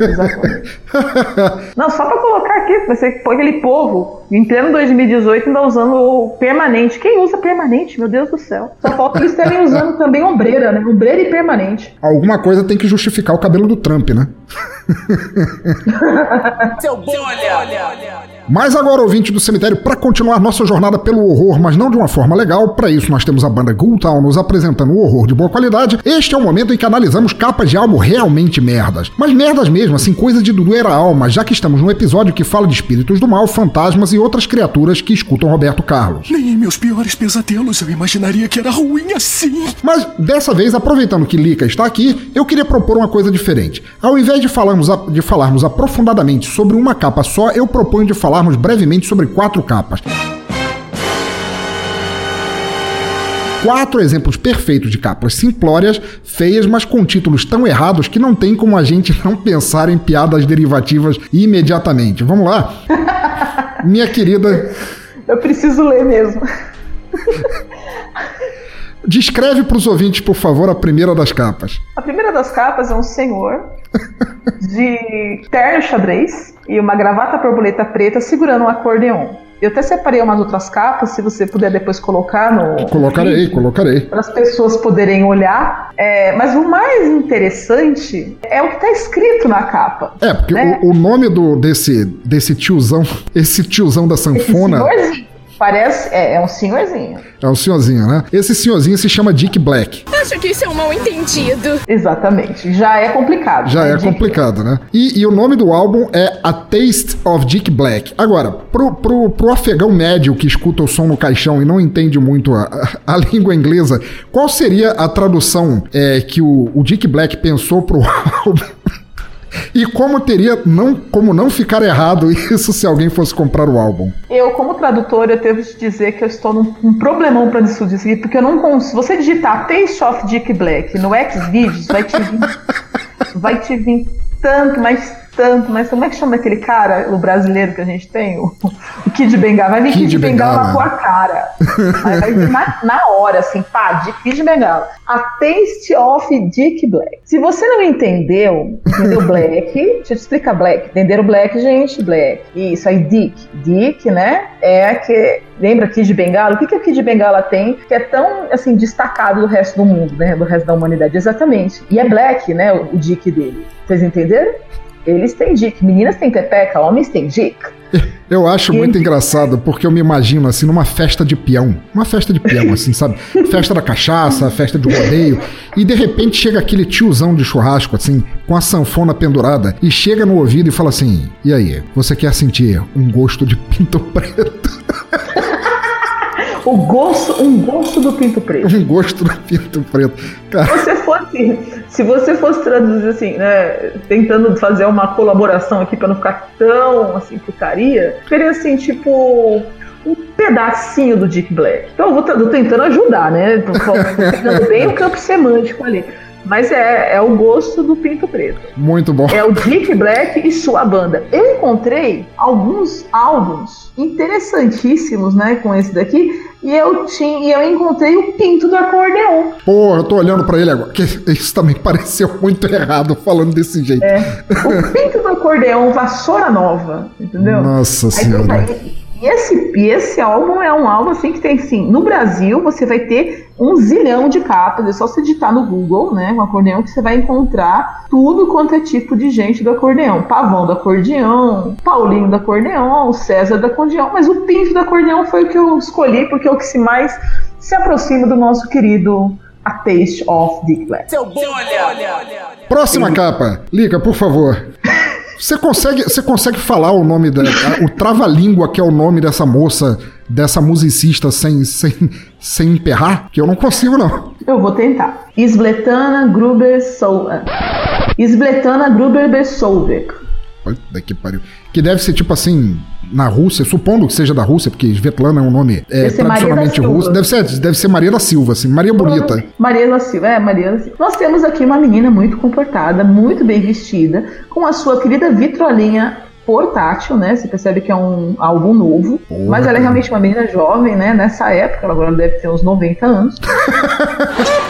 Exatamente. Não, só pra colocar aqui, você põe aquele povo em pleno 2018 ainda usando o permanente. Quem usa permanente? Meu Deus do céu. Só falta eles terem usando também ombreira, né? Ombreira e permanente. Alguma coisa tem que justificar o cabelo do Trump, né? Seu bolha! Mas agora, ouvinte do cemitério, para continuar nossa jornada pelo horror, mas não de uma forma legal, para isso nós temos a banda Ghoul Town nos apresentando o horror de boa qualidade. Este é o momento em que analisamos capas de álbum realmente merdas. Mas merdas mesmo, assim, coisa de doer a alma, já que estamos num episódio que fala de espíritos do mal, fantasmas e outras criaturas que escutam Roberto Carlos. Nem em meus piores pesadelos eu imaginaria que era ruim assim. Mas dessa vez, aproveitando que Lika está aqui, eu queria propor uma coisa diferente. Ao invés de falarmos, a- de falarmos aprofundadamente sobre uma capa só, eu proponho de falarmos brevemente sobre quatro capas. quatro exemplos perfeitos de capas simplórias, feias, mas com títulos tão errados que não tem como a gente não pensar em piadas derivativas imediatamente. Vamos lá? Minha querida. Eu preciso ler mesmo. Descreve para os ouvintes, por favor, a primeira das capas. A primeira das capas é um senhor de terno xadrez e uma gravata borboleta preta segurando um acordeon. Eu até separei umas outras capas, se você puder depois colocar no. Colocarei, vídeo, colocarei. Para as pessoas poderem olhar. É, mas o mais interessante é o que está escrito na capa. É, porque né? o, o, nome do, desse, desse tiozão, esse tiozão da sanfona. Esse Parece. É, é, um senhorzinho. É um senhorzinho, né? Esse senhorzinho se chama Dick Black. Acho que isso é um mal entendido. Exatamente. Já é complicado. Já né? é Dick complicado, né? E, e, o nome do álbum é A Taste of Dick Black. Agora, pro, pro, pro afegão médio que escuta o som no caixão e não entende muito a, a, a língua inglesa, qual seria a tradução é, que o, o Dick Black pensou pro álbum? E como teria não, como não ficar errado isso se alguém fosse comprar o álbum? Eu, como tradutora, eu devo te dizer que eu estou num um problemão para isso dizer, porque eu não consigo. Se você digitar Taste of Dick Black no Xvideos, vai te vir, vai te vir tanto, mas tanto, mas como é que chama aquele cara, o brasileiro que a gente tem? O, o Kid Bengala. Vai vir Kid, Kid Bengala na tua cara. Vai, vai vir na, na, hora, assim, pá, de Kid Bengala. A Taste of Dick Black. Se você não entendeu, entendeu Black, deixa eu te explicar Black. Entenderam Black, gente? Black. Isso aí, Dick. Dick, né? É que. Lembra Kid Bengala? O que, que o Kid Bengala tem que é tão, assim, destacado do resto do mundo, né? Do resto da humanidade? Exatamente. E é Black, né? O, o Dick dele. Vocês entenderam? Eles têm dick. Meninas têm pepeca, homens têm dick. Eu acho e muito engraçado, porque eu me imagino assim numa festa de peão. Uma festa de peão, assim, sabe? Festa da cachaça, festa de rodeio. E de repente chega aquele tiozão de churrasco, assim, com a sanfona pendurada, e chega no ouvido e fala assim: E aí, você quer sentir um gosto de pinto preto? o gosto, um gosto do pinto preto. Um gosto do pinto preto. Cara. Se você fosse, se você fosse traduzir assim, né, tentando fazer uma colaboração aqui para não ficar tão assim putaria, seria assim, tipo um pedacinho do Dick Black. Então eu vou tô tentando ajudar, né? Pegando bem o campo semântico ali. Mas é, é o gosto do Pinto Preto. Muito bom. É o Dick Black e sua banda. Eu encontrei alguns álbuns interessantíssimos, né, com esse daqui, e eu tinha, e eu encontrei o pinto do acordeon. Pô, eu tô olhando para ele agora, que isso também pareceu muito errado falando desse jeito. É. O pinto do acordeon, vassoura nova, entendeu? Nossa senhora. Aí, e esse, esse álbum é um álbum assim que tem assim, no Brasil você vai ter um zilhão de capas, é só você digitar no Google, né, um acordeão que você vai encontrar tudo quanto é tipo de gente do acordeão. Pavão do acordeão, Paulinho do acordeão, César do acordeão, mas o Pinto do acordeão foi o que eu escolhi porque é o que se mais se aproxima do nosso querido A Taste of Dick Black. Seu bom, olha, olha, olha. Próxima capa. Liga, por favor. Você consegue, você consegue falar o nome da. o trava-língua que é o nome dessa moça, dessa musicista sem, sem, sem emperrar? Que eu não consigo, não. Eu vou tentar. Isbletana Gruber Solveig. Isbletana Gruber Besolvik. Daqui pariu. Que deve ser tipo assim, na Rússia, supondo que seja da Rússia, porque Svetlana é um nome é, tradicionalmente russo. Deve ser, deve ser Maria da Silva, assim, Maria Bonita. Maria da Silva, é, Maria da Silva. Nós temos aqui uma menina muito comportada, muito bem vestida, com a sua querida vitrolinha portátil, né? Você percebe que é um álbum novo. Porra, mas ela é realmente uma menina jovem, né? Nessa época, ela agora deve ter uns 90 anos.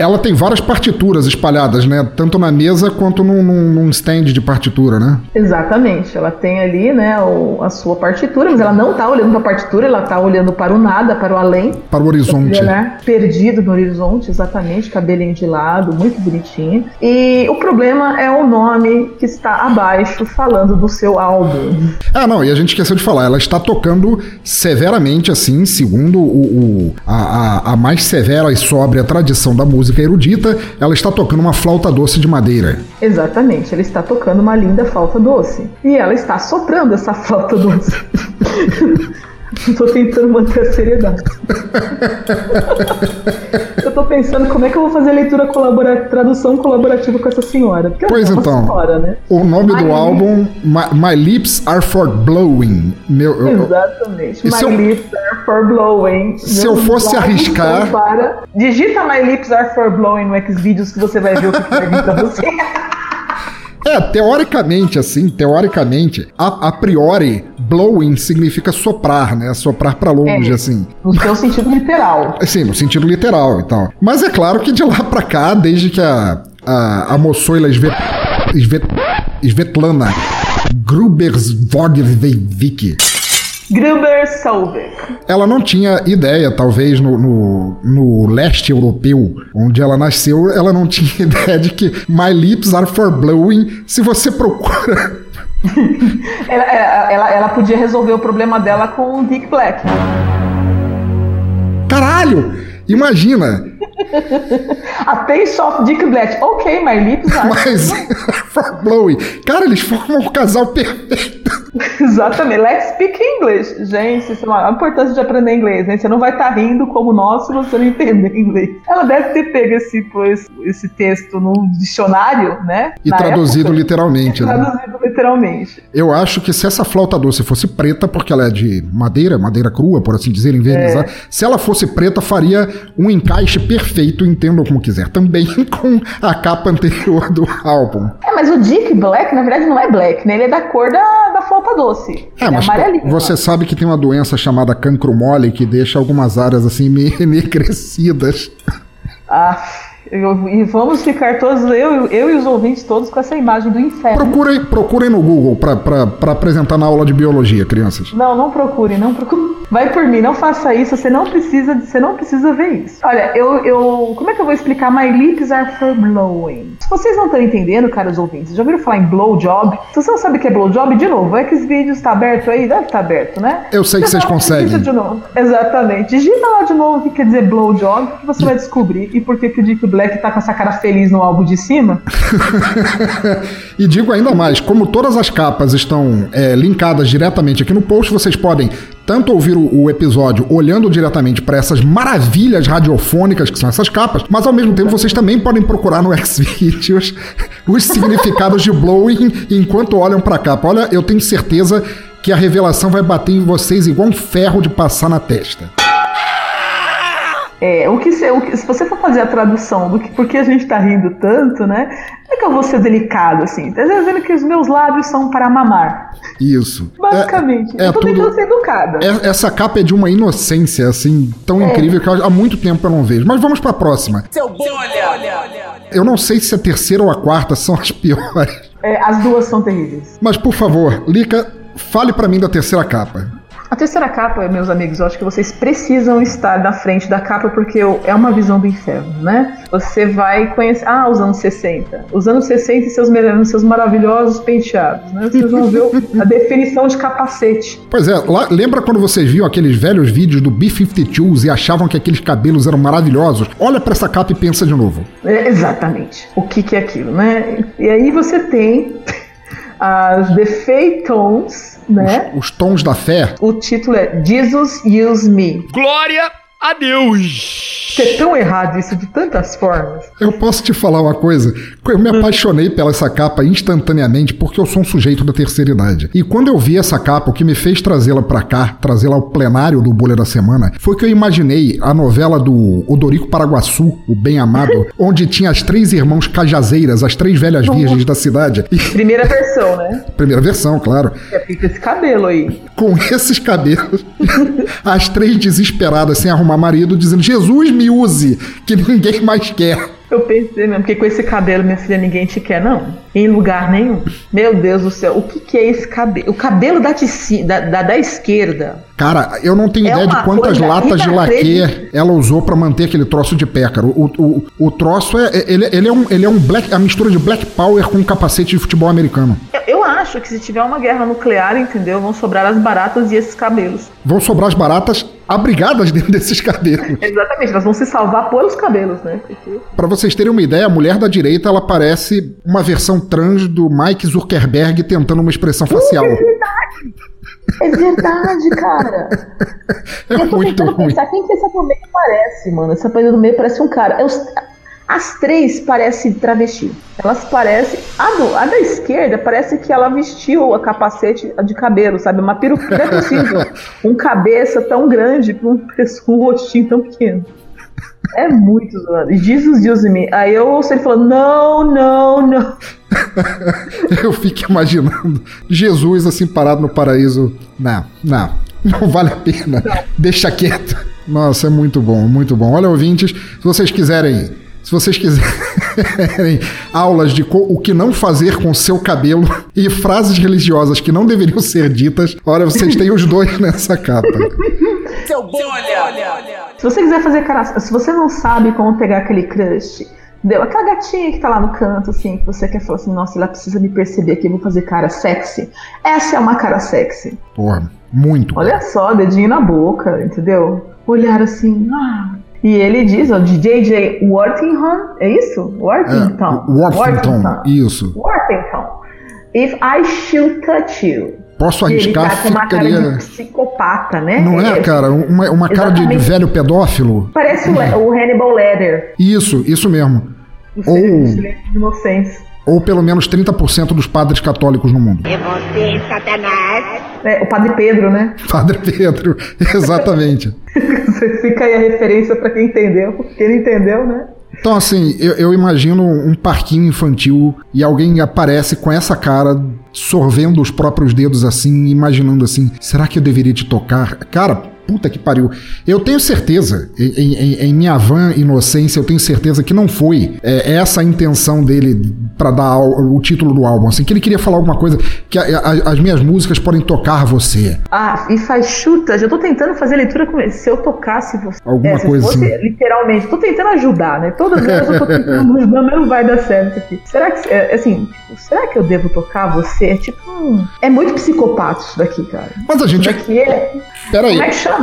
ela tem várias partituras espalhadas, né? Tanto na mesa quanto num, num, stand de partitura, né? Exatamente. Ela tem ali, né, o, a sua partitura, mas ela não tá olhando para a partitura, ela tá olhando para o nada, para o além. Para o horizonte. Né? Perdido no horizonte, exatamente, cabelinho de lado, muito bonitinho. E o problema é o nome que está abaixo falando do seu álbum. Ah, não, e a gente esqueceu de falar, ela está tocando severamente, assim, segundo o, o a, a, a mais severa e sóbria tradição da música música erudita, ela está tocando uma flauta doce de madeira. Exatamente, ela está tocando uma linda flauta doce. E ela está soprando essa flauta doce. Tô tentando manter a seriedade. eu tô pensando como é que eu vou fazer a leitura colaborativa, tradução colaborativa com essa senhora. Porque Pois ela é então, senhora, né? o nome My do álbum, My, My Lips Are For Blowing. Meu, eu- Exatamente. My eu- lips are for blowing. Se eu fosse arriscar- Para... Digita My lips are for blowing no Xvideos que você vai ver o que que vai vir pra você. É, teoricamente, assim, teoricamente, a, a priori, blowing significa soprar, né? Soprar pra longe, É. assim. No seu sentido literal. Assim, no sentido literal e tal. Mas é claro que de lá pra cá, desde que a, a, a moçoila Svet, Svet, Svetlana Grubersvodvik Gruber Solvik. ela não tinha ideia, talvez no, no, no leste europeu, onde ela nasceu, ela não tinha ideia de que My Lips Are For Blowing, se você procura Ela, ela, ela podia resolver o problema dela com o Dick Black. Caralho! Imagina! A Taste of Dick Black. Ok, my lips are. Mas For Blowing. Cara, eles formam um casal perfeito. Exatamente. Let's speak English. Gente, isso é uma importância de aprender inglês, né? Você não vai estar rindo como nós se você não entender inglês. Ela deve ter pego esse, esse, texto no dicionário, né? E Na traduzido época. literalmente, né? Traduzido literalmente. Eu acho que se essa flauta doce fosse preta, porque ela é de madeira, madeira crua, por assim dizer, envernizada, É. se ela fosse preta, faria um encaixe perfeito, entendam como quiser, também com a capa anterior do álbum. É, mas o Dick Black, na verdade, não é black, né? Ele é da cor da, da flauta doce. É, Ele mas amarelinho. você sabe que tem uma doença chamada cancro mole que deixa algumas áreas assim meio enegrecidas. Ah, eu- e vamos ficar todos, eu, eu e os ouvintes todos, com essa imagem do inferno. Procurem, procurem no Google pra apresentar na aula de biologia, crianças. Não, não procure, não procure. Vai por mim, não faça isso, você não precisa, você não precisa ver isso. Olha, eu, eu, como é que eu vou explicar My lips are for blowing? Se vocês não estão entendendo, caros ouvintes, já ouviram falar em blowjob? Se você não sabe o que é blowjob, de novo, é que esse vídeo está aberto aí, deve estar aberto, né? Eu sei que vocês conseguem. digita de novo. Exatamente. Digita lá de novo o que quer dizer blowjob, que você vai descobrir. E por que que o Dick Black tá com essa cara feliz no álbum de cima? E digo ainda mais, como todas as capas estão é, linkadas diretamente aqui no post, vocês podem tanto ouvir o, o episódio olhando diretamente para essas maravilhas radiofônicas que são essas capas, mas ao mesmo tempo vocês também podem procurar no Xvideos os significados de blowing enquanto olham para a capa. Olha, eu tenho certeza que a revelação vai bater em vocês igual um ferro de passar na testa. É, o que, se, o que- se você for fazer a tradução do que por que a gente tá rindo tanto, né? Como é que eu vou ser delicado assim? Tá dizendo que os meus lábios são para mamar. Isso. Basicamente. É- é eu tô tudo- tentando ser educada. É- Essa capa é de uma inocência, assim, tão É. incrível que eu- há muito tempo eu não vejo. Mas vamos pra próxima. Seu bolha! Eu não sei se a terceira ou a quarta são as piores. É, as duas são terríveis. Mas por favor, Lica, fale pra mim da terceira capa. A terceira capa, meus amigos, eu acho que vocês precisam estar na frente da capa porque é uma visão do inferno, né? Você vai conhecer. Ah, os anos 60. Os anos 60 e seus, seus maravilhosos penteados, né? Vocês vão ver a definição de capacete. Pois é, lá- lembra quando vocês viam aqueles velhos vídeos do B-52s e achavam que aqueles cabelos eram maravilhosos? Olha pra essa capa e pensa de novo. É, exatamente. O que, que é aquilo, né? E aí você tem as The Phaetons, né? Os tons da fé. O título é Jesus Use Me. Glória a Deus! É tão errado isso de tantas formas. Eu posso te falar uma coisa? Eu me apaixonei pela essa capa instantaneamente porque eu sou um sujeito da terceira idade. E quando eu vi essa capa, o que me fez trazê-la pra cá, trazê-la ao plenário do Bolha da Semana, foi que eu imaginei a novela do Odorico Paraguaçu, o Bem Amado, onde tinha as três irmãos cajazeiras, as três velhas virgens da cidade. E, Primeira versão, né? primeira versão, claro. É fica esse cabelo aí. Com esses cabelos, as três desesperadas sem arrumar marido, dizendo: Jesus me use, que ninguém mais quer. Eu pensei mesmo, porque com esse cabelo, minha filha, ninguém te quer, não. Em lugar nenhum. Meu Deus do céu, o que, que é esse cabelo? O cabelo da, tici, da, da, da esquerda. Cara, eu não tenho É ideia de quantas latas de laque ela usou pra manter aquele troço de pé, cara. O, o, o troço é. é- Ele, ele é um, ele é um black. A mistura de black power com um capacete de futebol americano. Eu acho que se tiver uma guerra nuclear, entendeu? Vão sobrar as baratas e esses cabelos. Vão sobrar as baratas abrigadas dentro desses cabelos. Exatamente, elas vão se salvar pelos cabelos, né? Porque... Pra vocês terem uma ideia, a mulher da direita ela parece uma versão trans do Mike Zuckerberg tentando uma expressão facial. É verdade, cara. É eu tô muito tentando ruim. pensar quem que essa do meio parece, mano. Essa do meio parece um cara. É As três parecem travesti. Elas parecem. A, do- a da esquerda parece que ela vestiu a capacete de cabelo, sabe? Uma peruca. Não é possível. um cabeça tão grande pra um, um rostinho tão pequeno. É muito zoado. Jesus, Deus me. Aí eu ouço ele falando: não, não, não. Eu fico imaginando Jesus assim parado no paraíso. Não, não, não vale a pena. Deixa quieto. Nossa, é muito bom, muito bom. Olha, ouvintes, se vocês quiserem, se vocês quiserem aulas de o que não fazer com seu cabelo e frases religiosas que não deveriam ser ditas, olha, vocês têm os dois nessa capa. Seu bom, Se você quiser fazer cara. Se você não sabe como pegar aquele crush, deu aquela gatinha que tá lá no canto, assim, que você quer falar assim, nossa, ela precisa me perceber aqui, eu vou fazer cara sexy. Essa é uma cara sexy. Porra, muito. Olha só, dedinho na boca, entendeu? Olhar assim, ah. E ele diz, ó, de J.J. Worthington, é isso? Worthington. É, Worthington, isso. Worthington. If I should touch you. Posso E ele arriscar, tá com uma cara de psicopata, né? Não é, cara? Uma, uma cara de, de velho pedófilo? Parece o, o Hannibal Ledger. Isso, isso mesmo. O Ou, Silêncio de Inocência. ou pelo menos 30% dos padres católicos no mundo. É você, Satanás. É, o Padre Pedro, né? Padre Pedro, exatamente. Fica aí a referência pra quem entendeu. Quem não entendeu, né? Então, assim, eu, eu imagino um parquinho infantil e alguém aparece com essa cara, sorvendo os próprios dedos assim, imaginando assim: será que eu deveria te tocar? Cara, puta que pariu. Eu tenho certeza, em, em- em minha van inocência, eu tenho certeza que não foi é, essa a intenção dele pra dar ao- o título do álbum. Assim, que ele queria falar alguma coisa que a- a- as minhas músicas podem tocar você. Ah, e faz chutas. Eu tô tentando fazer leitura com ele. Se eu tocasse você. Alguma é, coisa fosse, assim. literalmente. Tô tentando ajudar, né? Todas elas eu tô tentando ajudar, mas não vai dar certo aqui. Será que, é, assim, tipo, será que eu devo tocar você? É tipo um. É muito psicopata isso daqui, cara. Mas a gente. Isso daqui é. Peraí. Como é que chama?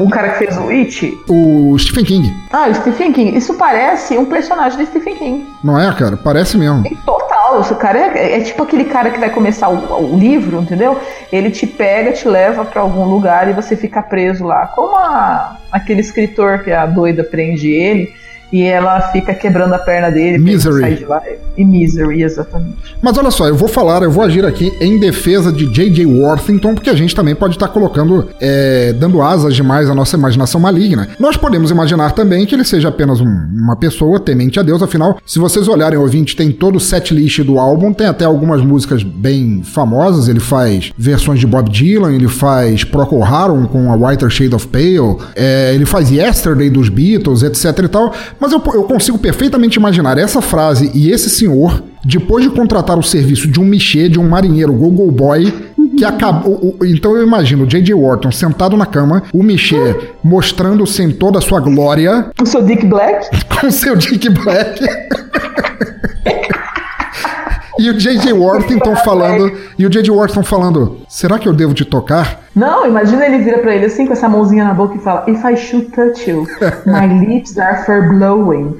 O cara que fez o It? O Stephen King. Ah, o Stephen King. Isso parece um personagem de Stephen King. Não é, cara? Parece mesmo. Total, esse cara é, é tipo aquele cara que vai começar o, o livro, entendeu? Ele te pega, te leva pra algum lugar e você fica preso lá. Como a- aquele escritor que a doida prende ele e ela fica quebrando a perna dele. Misery. sair de lá. E Misery, exatamente. Mas olha só, eu vou falar, eu vou agir aqui em defesa de J.J. Worthington, porque a gente também pode estar colocando, é, dando asas demais à nossa imaginação maligna. Nós podemos imaginar também que ele seja apenas um- uma pessoa temente a Deus, afinal, se vocês olharem, ouvinte, tem todo o set list do álbum, tem até algumas músicas bem famosas, ele faz versões de Bob Dylan, ele faz Procol Harum com a Whiter Shade of Pale, é, ele faz Yesterday dos Beatles, etc e tal, mas eu, eu consigo perfeitamente imaginar essa frase e esse senhor, depois de contratar o serviço de um michê, de um marinheiro go-go boy, que acabou. Então eu imagino o J.J. Wharton sentado na cama, o michê mostrando-se em toda a sua glória. O seu Dick Black? Com o seu Dick Black. E o J.J. Worthington falando. E o J.J. Worthington falando: Será que eu devo te tocar? Não, imagina ele vira pra ele assim com essa mãozinha na boca e fala: If I should touch you, my lips are for blowing.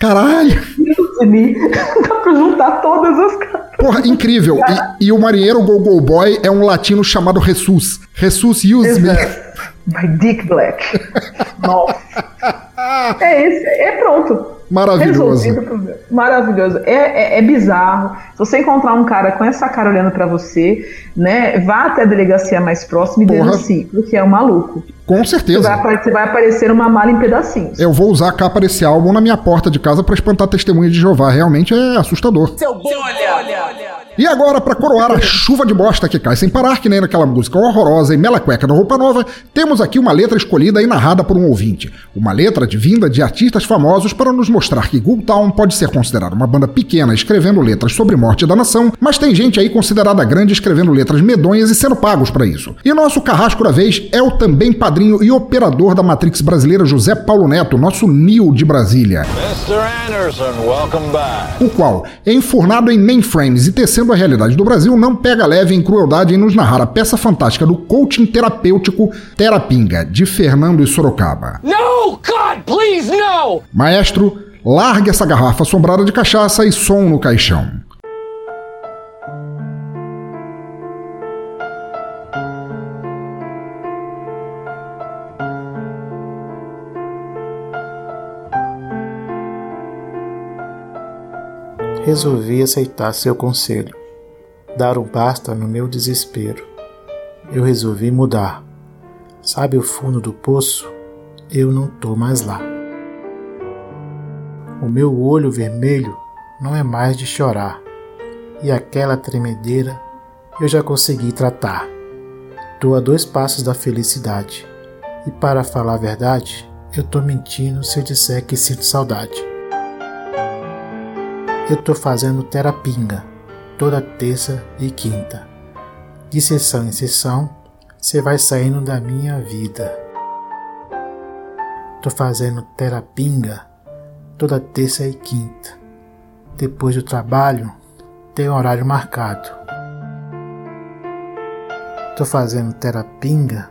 Caralho! Dá pra juntar todas as caras. Porra, incrível. E, e o marinheiro Go-Go Boy é um latino chamado Jesus. Jesus use me. My Dick Black. Nossa. É esse, é pronto. Maravilhoso. Maravilhoso. É, é, é bizarro. Se você encontrar um cara com essa cara olhando pra você, né, vá até a delegacia mais próxima e Porra. denuncie, porque é um maluco. Com Você certeza. vai, apare- você vai aparecer uma mala em pedacinhos. Eu vou usar a capa desse álbum na minha porta de casa pra espantar testemunha de Jeová. Realmente é assustador. Seu bom, E agora, pra coroar a chuva de bosta que cai sem parar, que nem naquela música horrorosa e mela cueca da roupa nova, temos aqui uma letra escolhida e narrada por um ouvinte. Uma letra de vinda de artistas famosos para nos mostrar que Ghoul Town pode ser considerada uma banda pequena escrevendo letras sobre morte da nação, mas tem gente aí considerada grande escrevendo letras medonhas e sendo pagos pra isso. E nosso carrasco da vez é o também padrinho e operador da Matrix brasileira José Paulo Neto, nosso Neo de Brasília. Mr. Anderson, welcome back. o qual, enfurnado em mainframes e tecendo a realidade do Brasil, não pega leve em crueldade em nos narrar a peça fantástica do coaching terapêutico Terapinga, de Fernando e Sorocaba. God, please, no! Maestro, largue essa garrafa assombrada de cachaça e som no caixão. Resolvi aceitar seu conselho, dar um basta no meu desespero. Eu resolvi mudar. Sabe o fundo do poço? Eu não tô mais lá. O meu olho vermelho não é mais de chorar, e aquela tremedeira eu já consegui tratar. Tô a dois passos da felicidade, e para falar a verdade, eu tô mentindo se eu disser que sinto saudade. Eu tô fazendo terapinga toda terça e quinta. De sessão em sessão, você vai saindo da minha vida. Tô fazendo terapinga toda terça e quinta. Depois do trabalho, tem horário marcado. Tô fazendo terapinga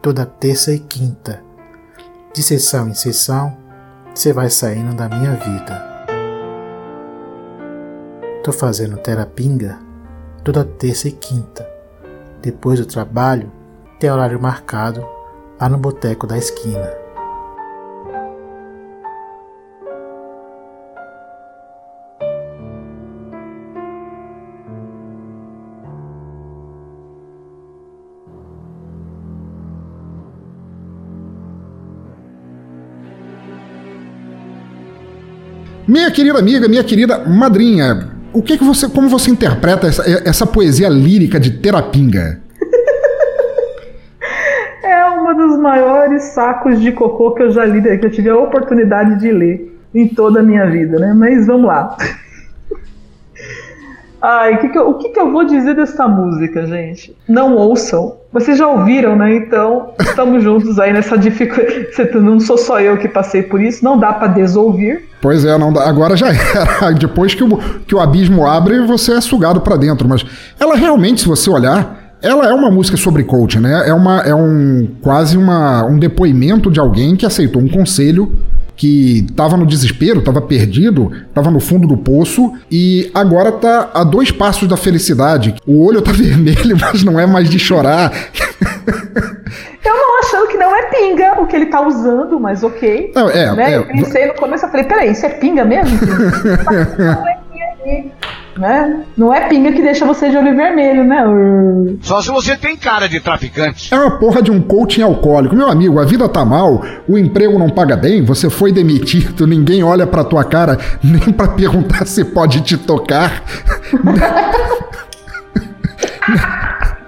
toda terça e quinta. De sessão em sessão, você vai saindo da minha vida. Tô fazendo terapinga toda terça e quinta. Depois do trabalho, tem horário marcado lá no boteco da esquina. Minha querida amiga, minha querida madrinha, o que, que você, como você interpreta essa, essa poesia lírica de Terapinga? é uma dos maiores sacos de cocô que eu já li, que eu tive a oportunidade de ler em toda a minha vida, né? Mas vamos lá. Ai, que que eu, o que, que eu vou dizer dessa música, gente? Não ouçam. Vocês já ouviram, né? Então, estamos juntos aí nessa dificuldade. Não sou só eu que passei por isso, não dá para desouvir. Pois é, não dá. agora já era. Depois que o, que o abismo abre, você é sugado para dentro. Mas ela realmente, se você olhar, ela é uma música sobre coaching, né? É, uma, é um quase uma, um depoimento de alguém que aceitou um conselho que estava no desespero, estava perdido, estava no fundo do poço e agora está a dois passos da felicidade. O olho está vermelho, mas não é mais de chorar. Eu não achando que não é pinga o que ele tá usando, mas ok. Não, é, né? é, eu pensei no começo, eu falei, peraí, isso é pinga mesmo? não é pinga né? Não é pinga que deixa você de olho vermelho, né? Só se você tem cara de traficante. É uma porra de um coaching alcoólico. Meu amigo, a vida tá mal, o emprego não paga bem, você foi demitido, ninguém olha pra tua cara nem pra perguntar se pode te tocar.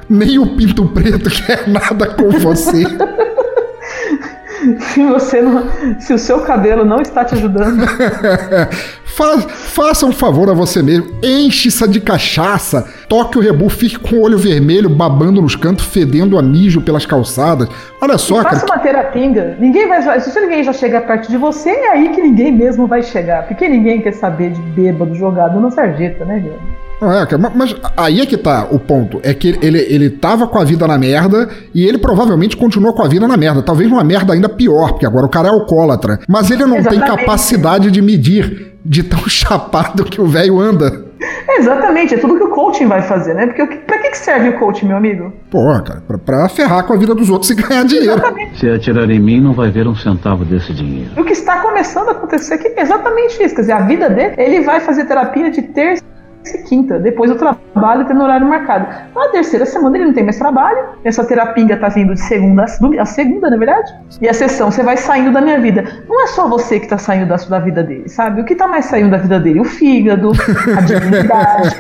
nem o pinto preto quer nada com você. Se você não, se o seu cabelo não está te ajudando. Fa faça um favor a você mesmo, enche-se de cachaça, toque o rebu, fique com o olho vermelho, babando nos cantos, fedendo a mijo pelas calçadas. Olha só, e cara. Faça uma terapinga. Ninguém vai. Se ninguém já chegar perto de você, é aí que ninguém mesmo vai chegar. Porque ninguém quer saber de bêbado jogado na sarjeta, né, Guilherme? É, mas aí é que tá o ponto. É que ele, ele tava com a vida na merda e ele provavelmente continua com a vida na merda. Talvez uma merda ainda pior, porque agora o cara é alcoólatra. Mas ele não Exatamente. tem capacidade de medir de tão chapado que o velho anda. Exatamente, é tudo que o coaching vai fazer, né? Porque pra que serve o coaching, meu amigo? Pô, cara, pra, pra ferrar com a vida dos outros e ganhar dinheiro. Exatamente. Se atirar em mim, não vai ver um centavo desse dinheiro. O que está começando a acontecer aqui é exatamente isso. Quer dizer, a vida dele, ele vai fazer terapia de terça quinta, depois do trabalho tendo horário marcado. Na terceira semana ele não tem mais trabalho, essa terapinga tá vindo de segunda a segunda, na verdade, e a sessão você vai saindo da minha vida. Não é só você que tá saindo da, da vida dele, sabe? O que tá mais saindo da vida dele? O fígado, a dignidade,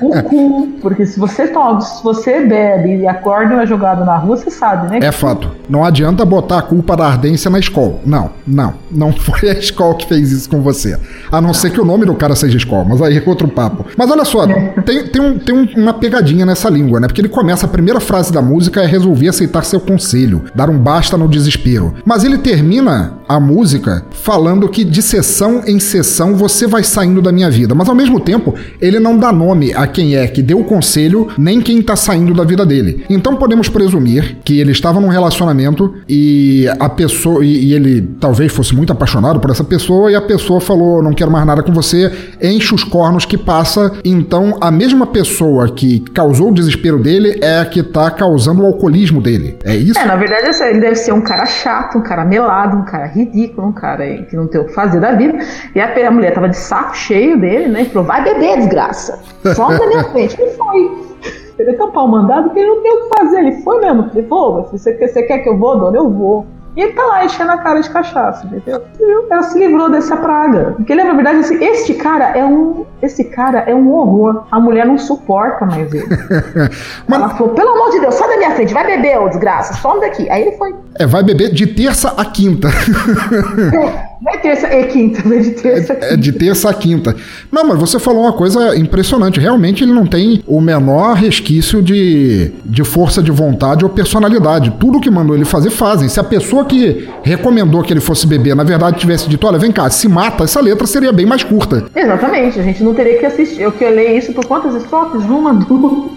o cu, porque se você toma, se você bebe e acorda e é jogado na rua, você sabe, né? É fato. Não adianta botar a culpa da ardência na escola. Não, não. Não foi a escola que fez isso com você. A não ser que o nome do cara seja escola, mas aí é outro papo. Mas olha só, tem, tem, um, tem um, uma pegadinha nessa língua, né? Porque ele começa, a primeira frase da música é resolver aceitar seu conselho, dar um basta no desespero. Mas ele termina a música falando que de sessão em sessão você vai saindo da minha vida. Mas ao mesmo tempo, ele não dá nome a quem é que deu o conselho, nem quem tá saindo da vida dele. Então podemos presumir que ele estava num relacionamento e a pessoa. E, e ele talvez fosse muito apaixonado por essa pessoa, e a pessoa falou: não quero mais nada com você, enche os cornos que passa. Então a mesma pessoa que causou o desespero dele é a que tá causando o alcoolismo dele. É isso? É, na verdade, ele deve ser um cara chato, um cara melado, um cara ridículo, um cara que não tem o que fazer da vida. E a, a mulher tava de saco cheio dele, né? E falou: vai beber, desgraça. Só na minha frente. Ele foi. Ele tampar o mandado porque ele não tem o que fazer. Ele foi mesmo. Ele falou: você, você quer que eu vou, dona? Eu vou. E ele tá lá enchendo a cara de cachaça, entendeu? Ela se livrou dessa praga. Porque na verdade, assim, este cara é um. Esse cara é um horror. A mulher não suporta mais ele. Mas- Ela falou, pelo amor de Deus, sai da minha frente, vai beber, ô desgraça, some daqui. Aí ele foi. É, vai beber de terça a quinta. Vai terça e quinta, vai de terça a É de terça a quinta. Não, mas você falou uma coisa impressionante. Realmente ele não tem o menor resquício de, de força de vontade ou personalidade. Tudo que mandou ele fazer, fazem. Se a pessoa que recomendou que ele fosse beber, na verdade, tivesse dito, olha, vem cá, se mata, essa letra seria bem mais curta. Exatamente, a gente não teria que assistir. Eu que eu leio isso por quantas estrofes? Uma, duas,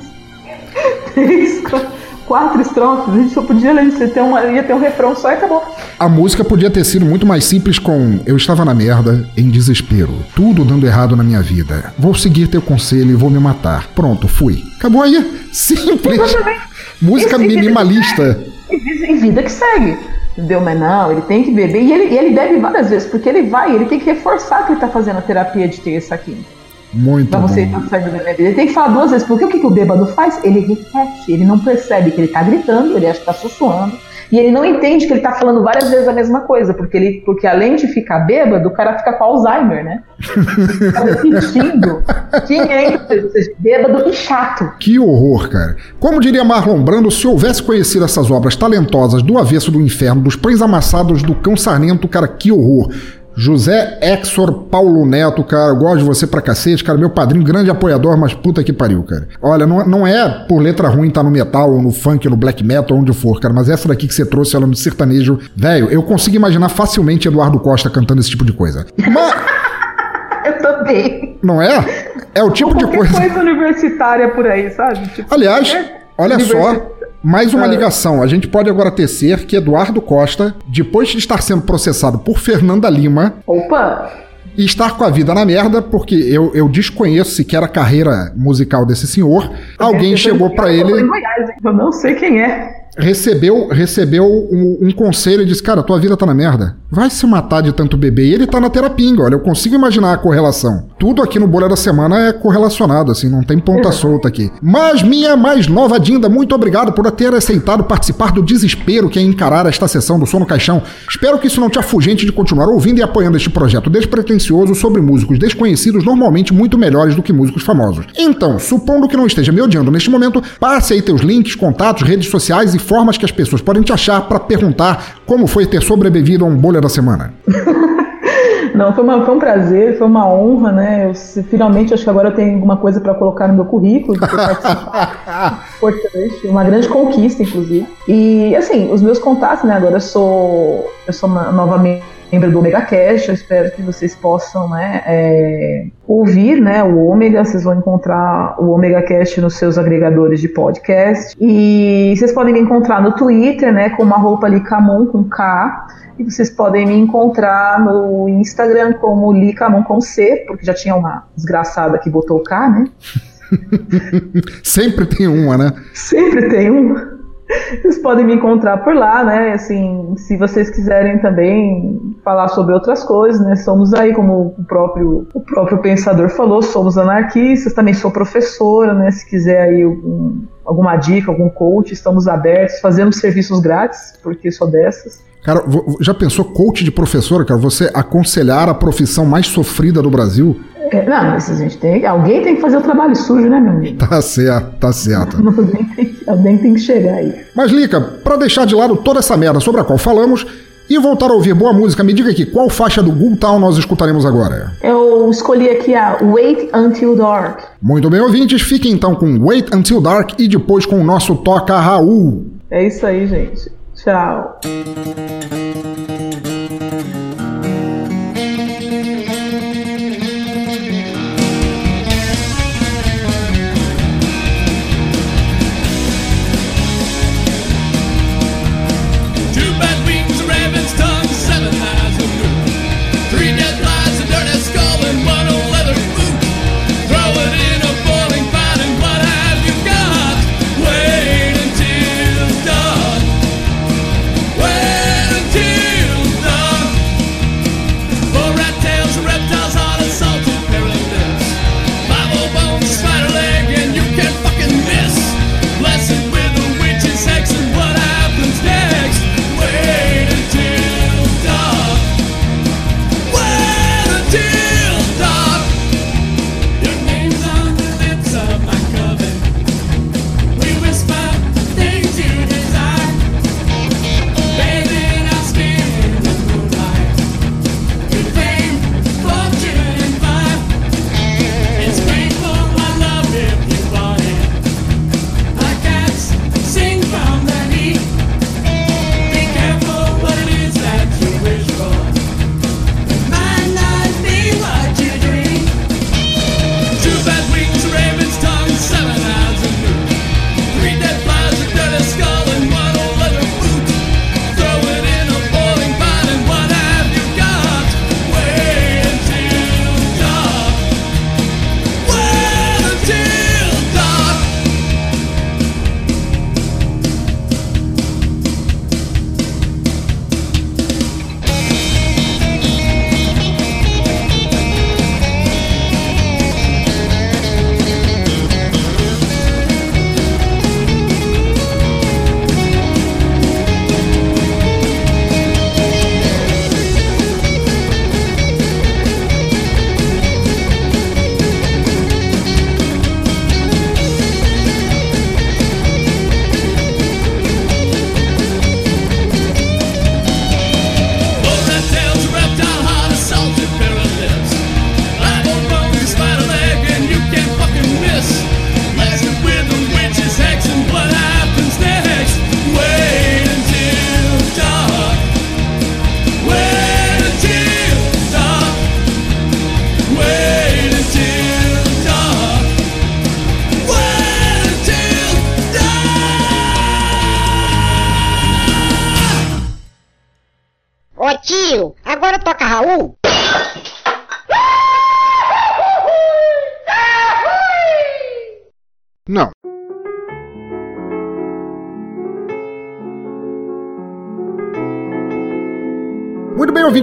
três, quatro, quatro estrofes. A gente só podia ler isso, ia ter, uma, ia ter um refrão só e acabou. A música podia ter sido muito mais simples com Eu estava na merda, em desespero, tudo dando errado na minha vida. Vou seguir teu conselho e vou me matar. Pronto, fui. Acabou aí. Simples. Música Esse- minimalista. E vida- vida que segue. Entendeu? Mas não, ele tem que beber. E ele, e ele bebe várias vezes, porque ele vai, ele tem que reforçar que ele tá fazendo a terapia de terça aqui. Muito Pra você bom. da bebida. Ele tem que falar duas vezes, porque o que, que o bêbado faz? Ele repete, ele não percebe que ele tá gritando, ele acha que tá sussurrando. E ele não entende que ele tá falando várias vezes a mesma coisa, porque ele, porque além de ficar bêbado, o cara fica com Alzheimer, né? Repetindo 500 vezes, ou seja, bêbado e chato. Que horror, cara. Como diria Marlon Brando, se houvesse conhecido essas obras talentosas do avesso do inferno, dos pães amassados do cão sarnento, cara, que horror. José Exor Paulo Neto, cara, eu gosto de você pra cacete, cara, meu padrinho, grande apoiador, mas puta que pariu, cara. Olha, não, não é por letra ruim tá no metal, ou no funk, ou no black metal, onde for, cara, mas essa daqui que você trouxe, ela no sertanejo, velho, eu consigo imaginar facilmente Eduardo Costa cantando esse tipo de coisa. Mas, Eu também. não é? É o tipo de coisa. coisa universitária por aí, sabe? Tipo, Aliás, qualquer olha só, mais uma Ah. ligação. A gente pode agora tecer que Eduardo Costa, depois de estar sendo processado por Fernanda Lima, Opa! e estar com a vida na merda, porque eu, eu desconheço sequer a carreira musical desse senhor, alguém chegou em ele, Goiás? Eu não sei quem é. Recebeu recebeu um, um conselho e disse: Cara, tua vida tá na merda. Vai se matar de tanto beber. E ele tá na terapinga, olha, eu consigo imaginar a correlação. Tudo aqui no Bolha da Semana é correlacionado, assim, não tem ponta solta aqui. Mas minha mais nova Dinda, muito obrigado por ter aceitado participar do desespero que é encarar esta sessão do Sono Caixão. Espero que isso não te afugente de continuar ouvindo e apoiando este projeto despretensioso sobre músicos desconhecidos, normalmente muito melhores do que músicos famosos. Então, supondo que não esteja me odiando neste momento, passe aí teus links, contatos, redes sociais e formas que as pessoas podem te achar para perguntar como foi ter sobrevivido a um bolha da semana. Não, foi, uma- foi um prazer, foi uma honra, né? Eu, se- finalmente acho que agora eu tenho alguma coisa para colocar no meu currículo. Importante, uma grande conquista, inclusive. E assim, os meus contatos, né? Agora eu sou, eu sou uma nova membro do Omega Cash, eu espero que vocês possam, né? é, ouvir, né? O Ômega, vocês vão encontrar o Omega Cast nos seus agregadores de podcast. E vocês podem me encontrar no Twitter, né? Com uma roupa ali Camon com K. E vocês podem me encontrar no Instagram como Licamon com C, porque já tinha uma desgraçada que botou o K, né? Sempre tem uma, né? Sempre tem um. Vocês podem me encontrar por lá, né? Assim, se vocês quiserem também falar sobre outras coisas, né? Somos aí, como o próprio, o próprio pensador falou, somos anarquistas, também sou professora, né? Se quiser aí algum- alguma dica, algum coach, estamos abertos, fazemos serviços grátis, porque sou dessas. Cara, já pensou coach de professora, cara? Você aconselhar a profissão mais sofrida do Brasil? É, não, mas a gente tem. Alguém tem que fazer o trabalho sujo, né, meu amigo? Tá certo, tá certo. Alguém tem, que- alguém tem que chegar aí. Mas, Lica, pra deixar de lado toda essa merda sobre a qual falamos e voltar a ouvir boa música, me diga aqui, qual faixa do Ghoul Town nós escutaremos agora? Eu escolhi aqui a Wait Until Dark. Muito bem, ouvintes, fiquem então com Wait Until Dark e depois com o nosso Toca Raul. É isso aí, gente. Tchau.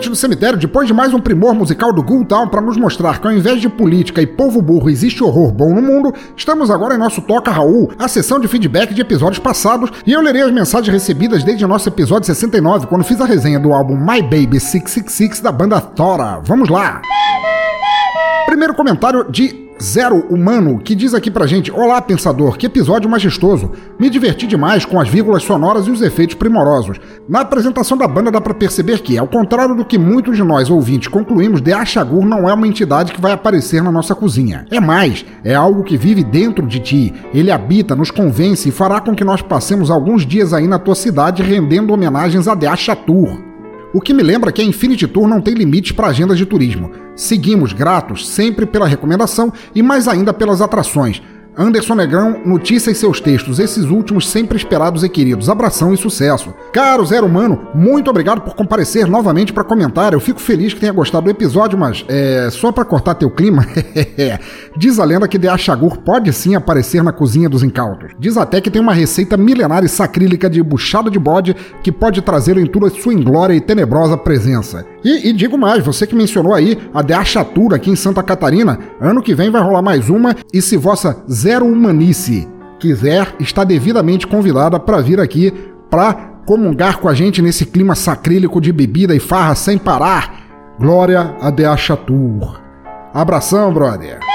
Ouvinte do cemitério, depois de mais um primor musical do Ghoul Town para nos mostrar que ao invés de política e povo burro existe horror bom no mundo, estamos agora em nosso Toca Raul, a sessão de feedback de episódios passados, e eu lerei as mensagens recebidas desde o nosso episódio 69, quando fiz a resenha do álbum My Baby 666 da banda Thora. Vamos lá! Primeiro comentário de Zero Humano, que diz aqui pra gente: Olá, pensador, que episódio majestoso. Me diverti demais com as vírgulas sonoras e os efeitos primorosos. Na apresentação da banda dá pra perceber que, ao contrário do que muitos de nós ouvintes concluímos, The Ashagur não é uma entidade que vai aparecer na nossa cozinha. É mais, é algo que vive dentro de ti. Ele habita, nos convence e fará com que nós passemos alguns dias aí na tua cidade rendendo homenagens a The Ashatur. O que me lembra que a Infinity Tour não tem limites para agendas de turismo. Seguimos gratos sempre pela recomendação e mais ainda pelas atrações. Anderson Negrão, notícias e seus textos, esses últimos sempre esperados e queridos. Abração e sucesso. Caro Zero Humano, muito obrigado por comparecer novamente para comentar. Eu fico feliz que tenha gostado do episódio, mas é só para cortar teu clima. Diz a lenda que The Achagur pode sim aparecer na cozinha dos incautos. Diz até que tem uma receita milenar e sacrílica de buchada de bode que pode trazê-lo em toda sua inglória e tenebrosa presença. E, e, digo mais, você que mencionou aí a The Achatura aqui em Santa Catarina, ano que vem vai rolar mais uma e se vossa Zero Humanice quiser, está devidamente convidada para vir aqui para comungar com a gente nesse clima sacrílico de bebida e farra sem parar. Glória a The Achatur. Abração, brother.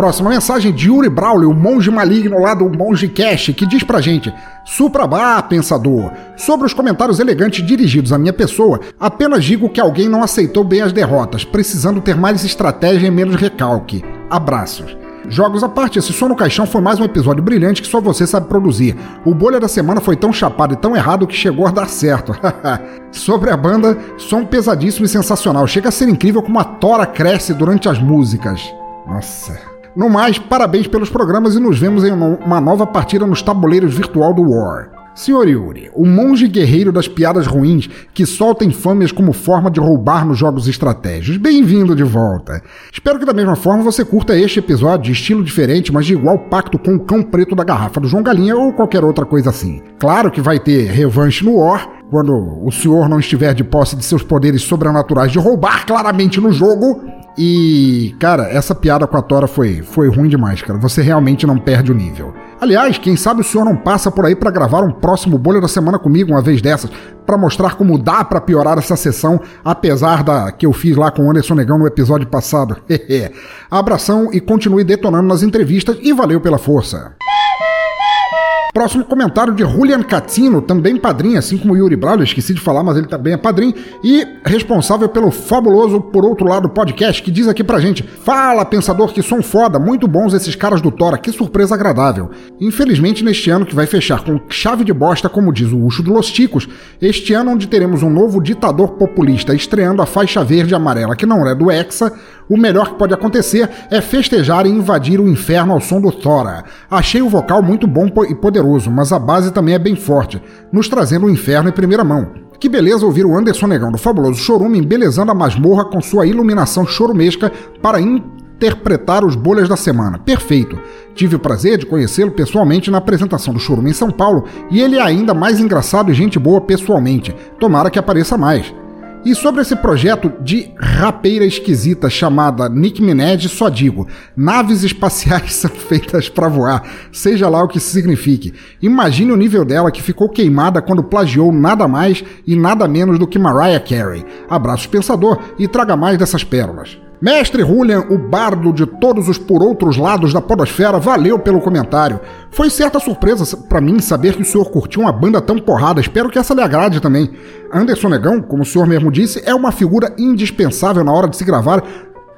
Próxima mensagem de Yuri Braulio, o monge maligno lá do Monge Cash, que diz pra gente: Suprabá, pensador. Sobre os comentários elegantes dirigidos à minha pessoa, apenas digo que alguém não aceitou bem as derrotas, precisando ter mais estratégia e menos recalque. Abraços. Jogos à parte, esse som no caixão foi mais um episódio brilhante que só você sabe produzir. O bolha da semana foi tão chapado e tão errado que chegou a dar certo. Sobre a banda, som pesadíssimo e sensacional. Chega a ser incrível como a tora cresce durante as músicas. Nossa. No mais, parabéns pelos programas e nos vemos em uma nova partida nos tabuleiros virtual do War. Senhor Yuri, o monge guerreiro das piadas ruins que solta infâmias como forma de roubar nos jogos estratégicos. Bem-vindo de volta. Espero que da mesma forma você curta este episódio de estilo diferente, mas de igual pacto com o cão preto da garrafa do João Galinha ou qualquer outra coisa assim. Claro que vai ter revanche no War, quando o senhor não estiver de posse de seus poderes sobrenaturais de roubar claramente no jogo. E, cara, essa piada com a Tora foi, foi ruim demais, cara. Você realmente não perde o nível. Aliás, quem sabe o senhor não passa por aí para gravar um próximo bolha da semana comigo uma vez dessas, para mostrar como dá para piorar essa sessão, apesar da que eu fiz lá com o Anderson Negão no episódio passado. Abração e continue detonando nas entrevistas e valeu pela força. Próximo comentário de Julian Catino, também padrinho, assim como Yuri Braulio, esqueci de falar, mas ele também é padrinho, e responsável pelo fabuloso Por Outro Lado podcast, que diz aqui pra gente: Fala, pensador, que som foda, muito bons esses caras do Tora, que surpresa agradável. Infelizmente, neste ano que vai fechar com chave de bosta, como diz o Ucho do Los Ticos, este ano onde teremos um novo ditador populista estreando a faixa verde e amarela, que não é do Hexa, o melhor que pode acontecer é festejar e invadir o inferno ao som do Thora. Achei o vocal muito bom e poderoso, mas a base também é bem forte, nos trazendo o inferno em primeira mão. Que beleza ouvir o Anderson Negão do fabuloso Chorume embelezando a masmorra com sua iluminação chorumesca para interpretar os bolhas da semana. Perfeito. Tive o prazer de conhecê-lo pessoalmente na apresentação do Chorume em São Paulo e ele é ainda mais engraçado e gente boa pessoalmente. Tomara que apareça mais. E sobre esse projeto de rapeira esquisita chamada Nick Minaj, só digo: naves espaciais são feitas para voar, seja lá o que isso signifique. Imagine o nível dela que ficou queimada quando plagiou nada mais e nada menos do que Mariah Carey. Abraços, pensador, e traga mais dessas pérolas. Mestre Julian, o bardo de todos os por outros lados da podosfera, valeu pelo comentário. Foi certa surpresa para mim saber que o senhor curtiu uma banda tão porrada, espero que essa lhe agrade também. Anderson Negão, como o senhor mesmo disse, é uma figura indispensável na hora de se gravar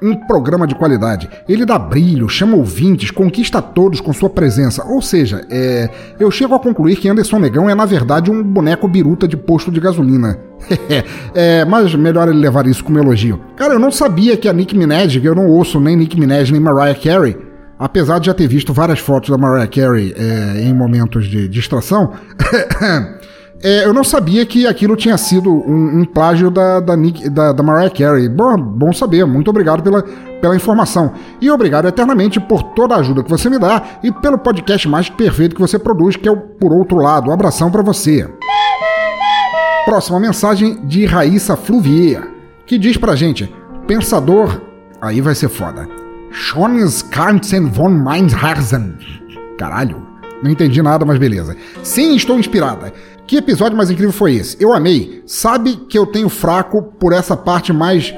um programa de qualidade. Ele dá brilho, chama ouvintes, conquista todos com sua presença. Ou seja, é, eu chego a concluir que Anderson Negão é, na verdade, um boneco biruta de posto de gasolina. é, mas melhor ele levar isso como elogio. Cara, eu não sabia que a Nick Minaj, eu não ouço nem Nick Minaj nem Mariah Carey, apesar de já ter visto várias fotos da Mariah Carey é, em momentos de distração. É, eu não sabia que aquilo tinha sido um, um plágio da, da, Nick, da, da Mariah Carey. Bom, bom saber, muito obrigado pela, pela informação. E obrigado eternamente por toda a ajuda que você me dá e pelo podcast mais perfeito que você produz, que é o Por Outro Lado. Um abração para você. Próxima mensagem de Raíssa Fluvier, que diz pra gente: Pensador. Aí vai ser foda. Schones Kansen von Meinharsen. Caralho, não entendi nada, mas beleza. Sim, estou inspirada. Que episódio mais incrível foi esse? Eu amei. Sabe que eu tenho fraco por essa parte mais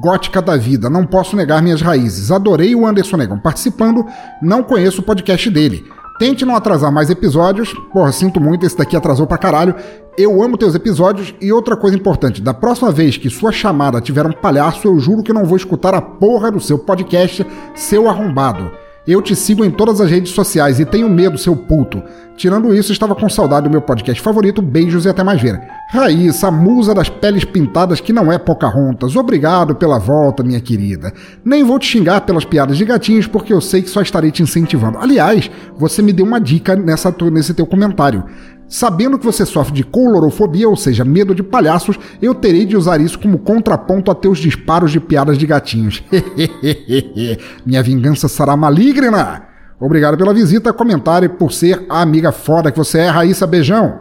gótica da vida. Não posso negar minhas raízes. Adorei o Anderson Negão participando. Não conheço o podcast dele. Tente não atrasar mais episódios. Porra, sinto muito, esse daqui atrasou pra caralho. Eu amo teus episódios e outra coisa importante, da próxima vez que sua chamada tiver um palhaço, eu juro que não vou escutar a porra do seu podcast, seu arrombado. Eu te sigo em todas as redes sociais e tenho medo, seu puto. Tirando isso, estava com saudade do meu podcast favorito. Beijos e até mais ver. Raíssa, musa das peles pintadas que não é Pocahontas. Obrigado pela volta, minha querida. Nem vou te xingar pelas piadas de gatinhos, porque eu sei que só estarei te incentivando. Aliás, você me deu uma dica nessa, nesse teu comentário. Sabendo que você sofre de colorofobia, ou seja, medo de palhaços, eu terei de usar isso como contraponto a teus disparos de piadas de gatinhos. Minha vingança será maligna! Obrigado pela visita, comentário e por ser a amiga foda que você é, Raíssa. Beijão!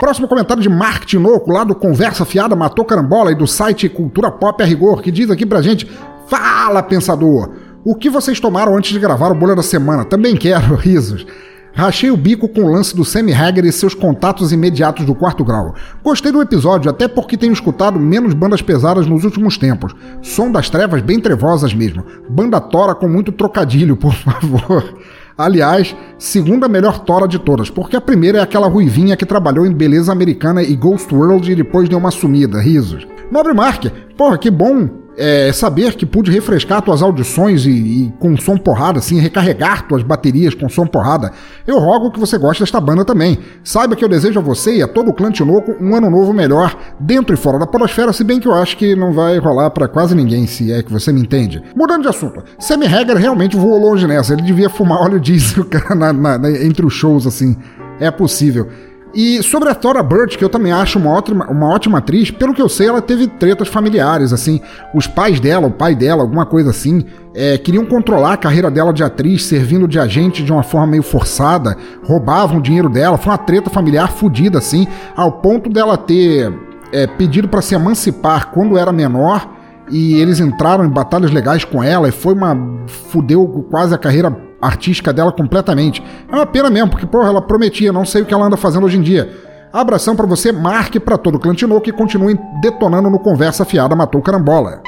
Próximo comentário de Mark Tinoco, lá do Conversa Fiada Matou Carambola e do site Cultura Pop a Rigor, que diz aqui pra gente: Fala, pensador! O que vocês tomaram antes de gravar o Bolha da Semana? Também quero, risos. Rachei o bico com o lance do Sammy Hagar e seus contatos imediatos do quarto grau. Gostei do episódio, até porque tenho escutado menos bandas pesadas nos últimos tempos. Som das trevas bem trevosas mesmo. Banda tora com muito trocadilho, por favor. Aliás, segunda melhor tora de todas, porque a primeira é aquela ruivinha que trabalhou em Beleza Americana e Ghost World e depois deu uma sumida, risos. Nobre Mark, porra, que bom é, saber que pude refrescar tuas audições e, e, com som porrada, assim, recarregar tuas baterias com som porrada, eu rogo que você goste desta banda também. Saiba que eu desejo a você e a todo o clã Tinoco um ano novo melhor, dentro e fora da podosfera, se bem que eu acho que não vai rolar para quase ninguém, se é que você me entende. Mudando de assunto, Sammy Hagar realmente voou longe nessa, ele devia fumar óleo diesel na, na, na, entre os shows, assim. É possível. E sobre a Thora Birch, que eu também acho uma ótima, uma ótima atriz, pelo que eu sei, ela teve tretas familiares, assim. Os pais dela, o pai dela, alguma coisa assim, é, queriam controlar a carreira dela de atriz, servindo de agente de uma forma meio forçada, roubavam o dinheiro dela. Foi uma treta familiar fodida, assim, ao ponto dela ter é, pedido para se emancipar quando era menor. E eles entraram em batalhas legais com ela e foi uma. fudeu quase a carreira artística dela completamente. É uma pena mesmo, porque, porra, ela prometia, não sei o que ela anda fazendo hoje em dia. Abração para você, marque para todo o Clantinô que continuem detonando no Conversa Fiada Matou Carambola.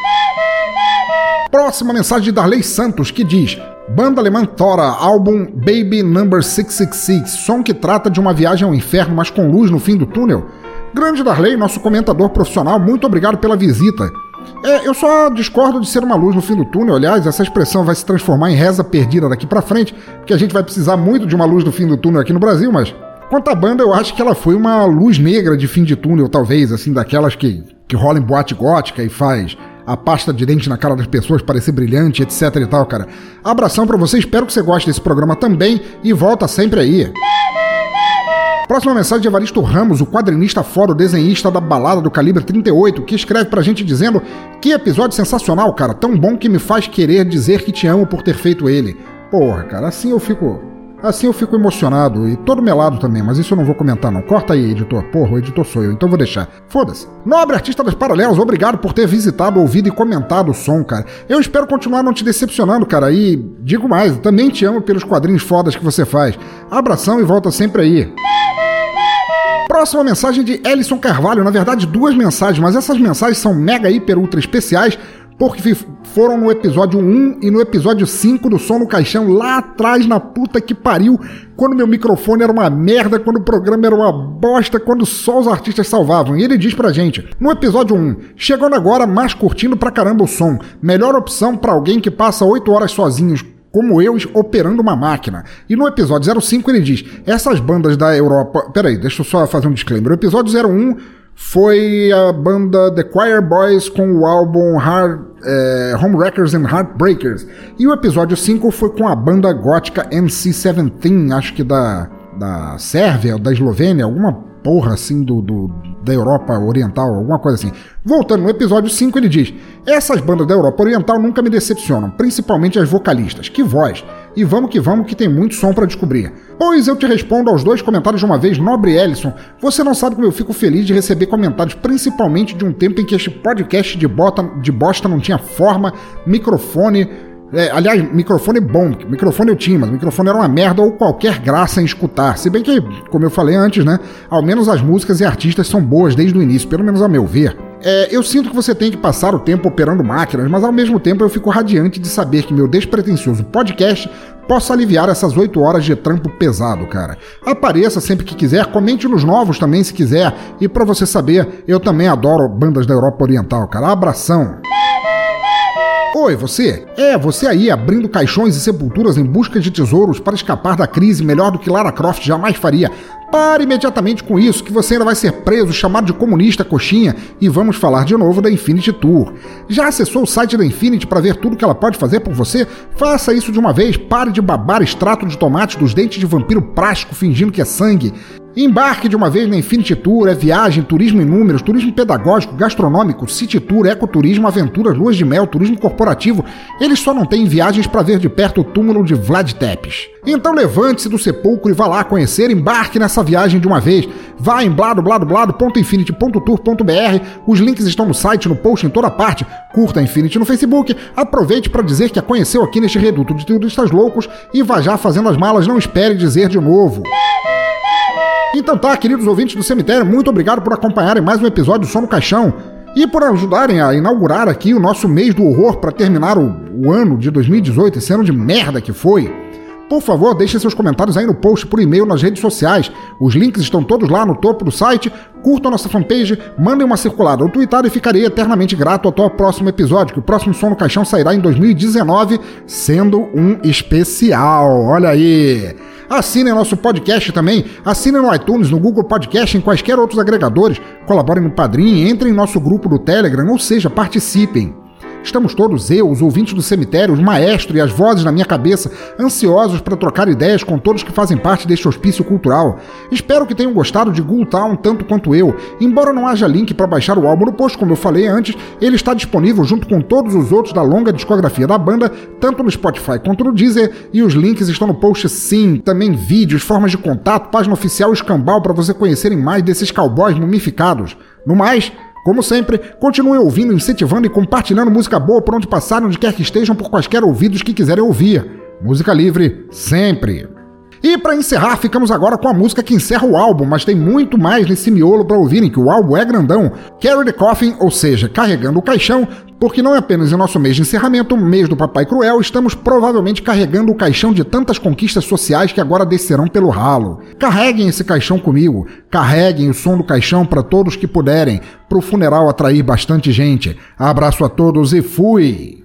Próxima mensagem de Darley Santos que diz: Banda alemã Tora, álbum Baby Number 666, som que trata de uma viagem ao inferno, mas com luz no fim do túnel. Grande Darley, nosso comentador profissional, muito obrigado pela visita. É, eu só discordo de ser uma luz no fim do túnel. Aliás, essa expressão vai se transformar em reza perdida daqui para frente, porque a gente vai precisar muito de uma luz no fim do túnel aqui no Brasil, mas quanto à banda, eu acho que ela foi uma luz negra de fim de túnel, talvez, assim, daquelas que, que rola em boate gótica e faz a pasta de dente na cara das pessoas parecer brilhante, etc e tal, cara. Abração para você, espero que você goste desse programa também e volta sempre aí. Próxima mensagem de Evaristo Ramos, o quadrinista fora, o desenhista da balada do calibre 38, que escreve pra gente dizendo: Que episódio sensacional, cara, tão bom que me faz querer dizer que te amo por ter feito ele. Porra, cara, assim eu fico. Assim eu fico emocionado e todo melado também, mas isso eu não vou comentar não. Corta aí, editor. Porra, o editor sou eu, então vou deixar. Foda-se. Nobre artista das paralelas, obrigado por ter visitado, ouvido e comentado o som, cara. Eu espero continuar não te decepcionando, cara. E digo mais, também te amo pelos quadrinhos fodas que você faz. Abração e volta sempre aí. Próxima mensagem de Ellison Carvalho, na verdade duas mensagens, mas essas mensagens são mega hiper ultra especiais porque foram no episódio 1 e no episódio 5 do Som no Caixão, lá atrás na puta que pariu, quando meu microfone era uma merda, quando o programa era uma bosta, quando só os artistas salvavam. E ele diz pra gente, no episódio 1, chegando agora, mais curtindo pra caramba o som, melhor opção para alguém que passa 8 horas sozinhos como eu operando uma máquina. E no episódio 05 ele diz: essas bandas da Europa. Peraí, deixa eu só fazer um disclaimer. O episódio 01 foi a banda The Choir Boys com o álbum Hard, é, Home Wreckers and Heartbreakers. E o episódio 5 foi com a banda gótica MC17, acho que da da Sérvia, da Eslovênia, alguma porra assim do, do, da Europa Oriental, alguma coisa assim. Voltando no episódio 5, ele diz: Essas bandas da Europa Oriental nunca me decepcionam, principalmente as vocalistas. Que voz! E vamos que vamos, que tem muito som para descobrir. Pois eu te respondo aos dois comentários de uma vez, Nobre Ellison. Você não sabe como eu fico feliz de receber comentários, principalmente de um tempo em que este podcast de, bota, de bosta não tinha forma, microfone é, aliás, microfone bom, microfone eu tinha, mas microfone era uma merda ou qualquer graça em escutar. Se bem que, como eu falei antes, né? Ao menos as músicas e artistas são boas desde o início, pelo menos a meu ver. É, eu sinto que você tem que passar o tempo operando máquinas, mas ao mesmo tempo eu fico radiante de saber que meu despretensioso podcast possa aliviar essas 8 horas de trampo pesado, cara. Apareça sempre que quiser, comente nos novos também se quiser. E para você saber, eu também adoro bandas da Europa Oriental, cara. Abração! Oi, você? É, você aí abrindo caixões e sepulturas em busca de tesouros para escapar da crise melhor do que Lara Croft jamais faria. Pare imediatamente com isso, que você ainda vai ser preso, chamado de comunista coxinha, e vamos falar de novo da Infinity Tour. Já acessou o site da Infinity para ver tudo que ela pode fazer por você? Faça isso de uma vez, pare de babar extrato de tomate dos dentes de vampiro prático fingindo que é sangue. Embarque de uma vez na Infinity Tour, é viagem, turismo em números, turismo pedagógico, gastronômico, city tour, ecoturismo, aventuras, luas de mel, turismo corporativo. Eles só não têm viagens para ver de perto o túmulo de Vlad Tepes. Então levante-se do sepulcro e vá lá conhecer, embarque nessa viagem de uma vez. Vá em bladobladoblado.infinity.tour.br, os links estão no site, no post, em toda parte. Curta a Infinity no Facebook, aproveite para dizer que a conheceu aqui neste reduto de turistas loucos e vá já fazendo as malas, não espere dizer de novo. Então tá, queridos ouvintes do cemitério, muito obrigado por acompanharem mais um episódio do Som no Caixão e por ajudarem a inaugurar aqui o nosso mês do horror para terminar o, o, ano de 2018, esse ano de merda que foi. Por favor, deixem seus comentários aí no post por e-mail nas redes sociais. Os links estão todos lá no topo do site. Curtam nossa fanpage, mandem uma circulada ou tweetar e ficarei eternamente grato até o próximo episódio, que o próximo Som no Caixão sairá em 2019, sendo um especial. Olha aí! Assinem nosso podcast também. Assinem no iTunes, no Google Podcast, em quaisquer outros agregadores. Colaborem no Padrim, entrem em nosso grupo do Telegram, ou seja, participem. Estamos todos, eu, os ouvintes do cemitério, os maestros e as vozes na minha cabeça, ansiosos para trocar ideias com todos que fazem parte deste hospício cultural. Espero que tenham gostado de Ghoul Town tanto quanto eu. Embora não haja link para baixar o álbum no post, como eu falei antes, ele está disponível junto com todos os outros da longa discografia da banda, tanto no Spotify quanto no Deezer, e os links estão no post sim. Também vídeos, formas de contato, página oficial escambau para você conhecerem mais desses cowboys mumificados. No mais, como sempre, continuem ouvindo, incentivando e compartilhando música boa por onde passarem, onde quer que estejam, por quaisquer ouvidos que quiserem ouvir. Música livre, sempre. E para encerrar, ficamos agora com a música que encerra o álbum, mas tem muito mais nesse miolo para ouvirem, que o álbum é grandão. Carry the Coffin, ou seja, carregando o caixão, porque não é apenas em nosso mês de encerramento, mês do Papai Cruel, estamos provavelmente carregando o caixão de tantas conquistas sociais que agora descerão pelo ralo. Carreguem esse caixão comigo, carreguem o som do caixão para todos que puderem, para o funeral atrair bastante gente. Abraço a todos e fui!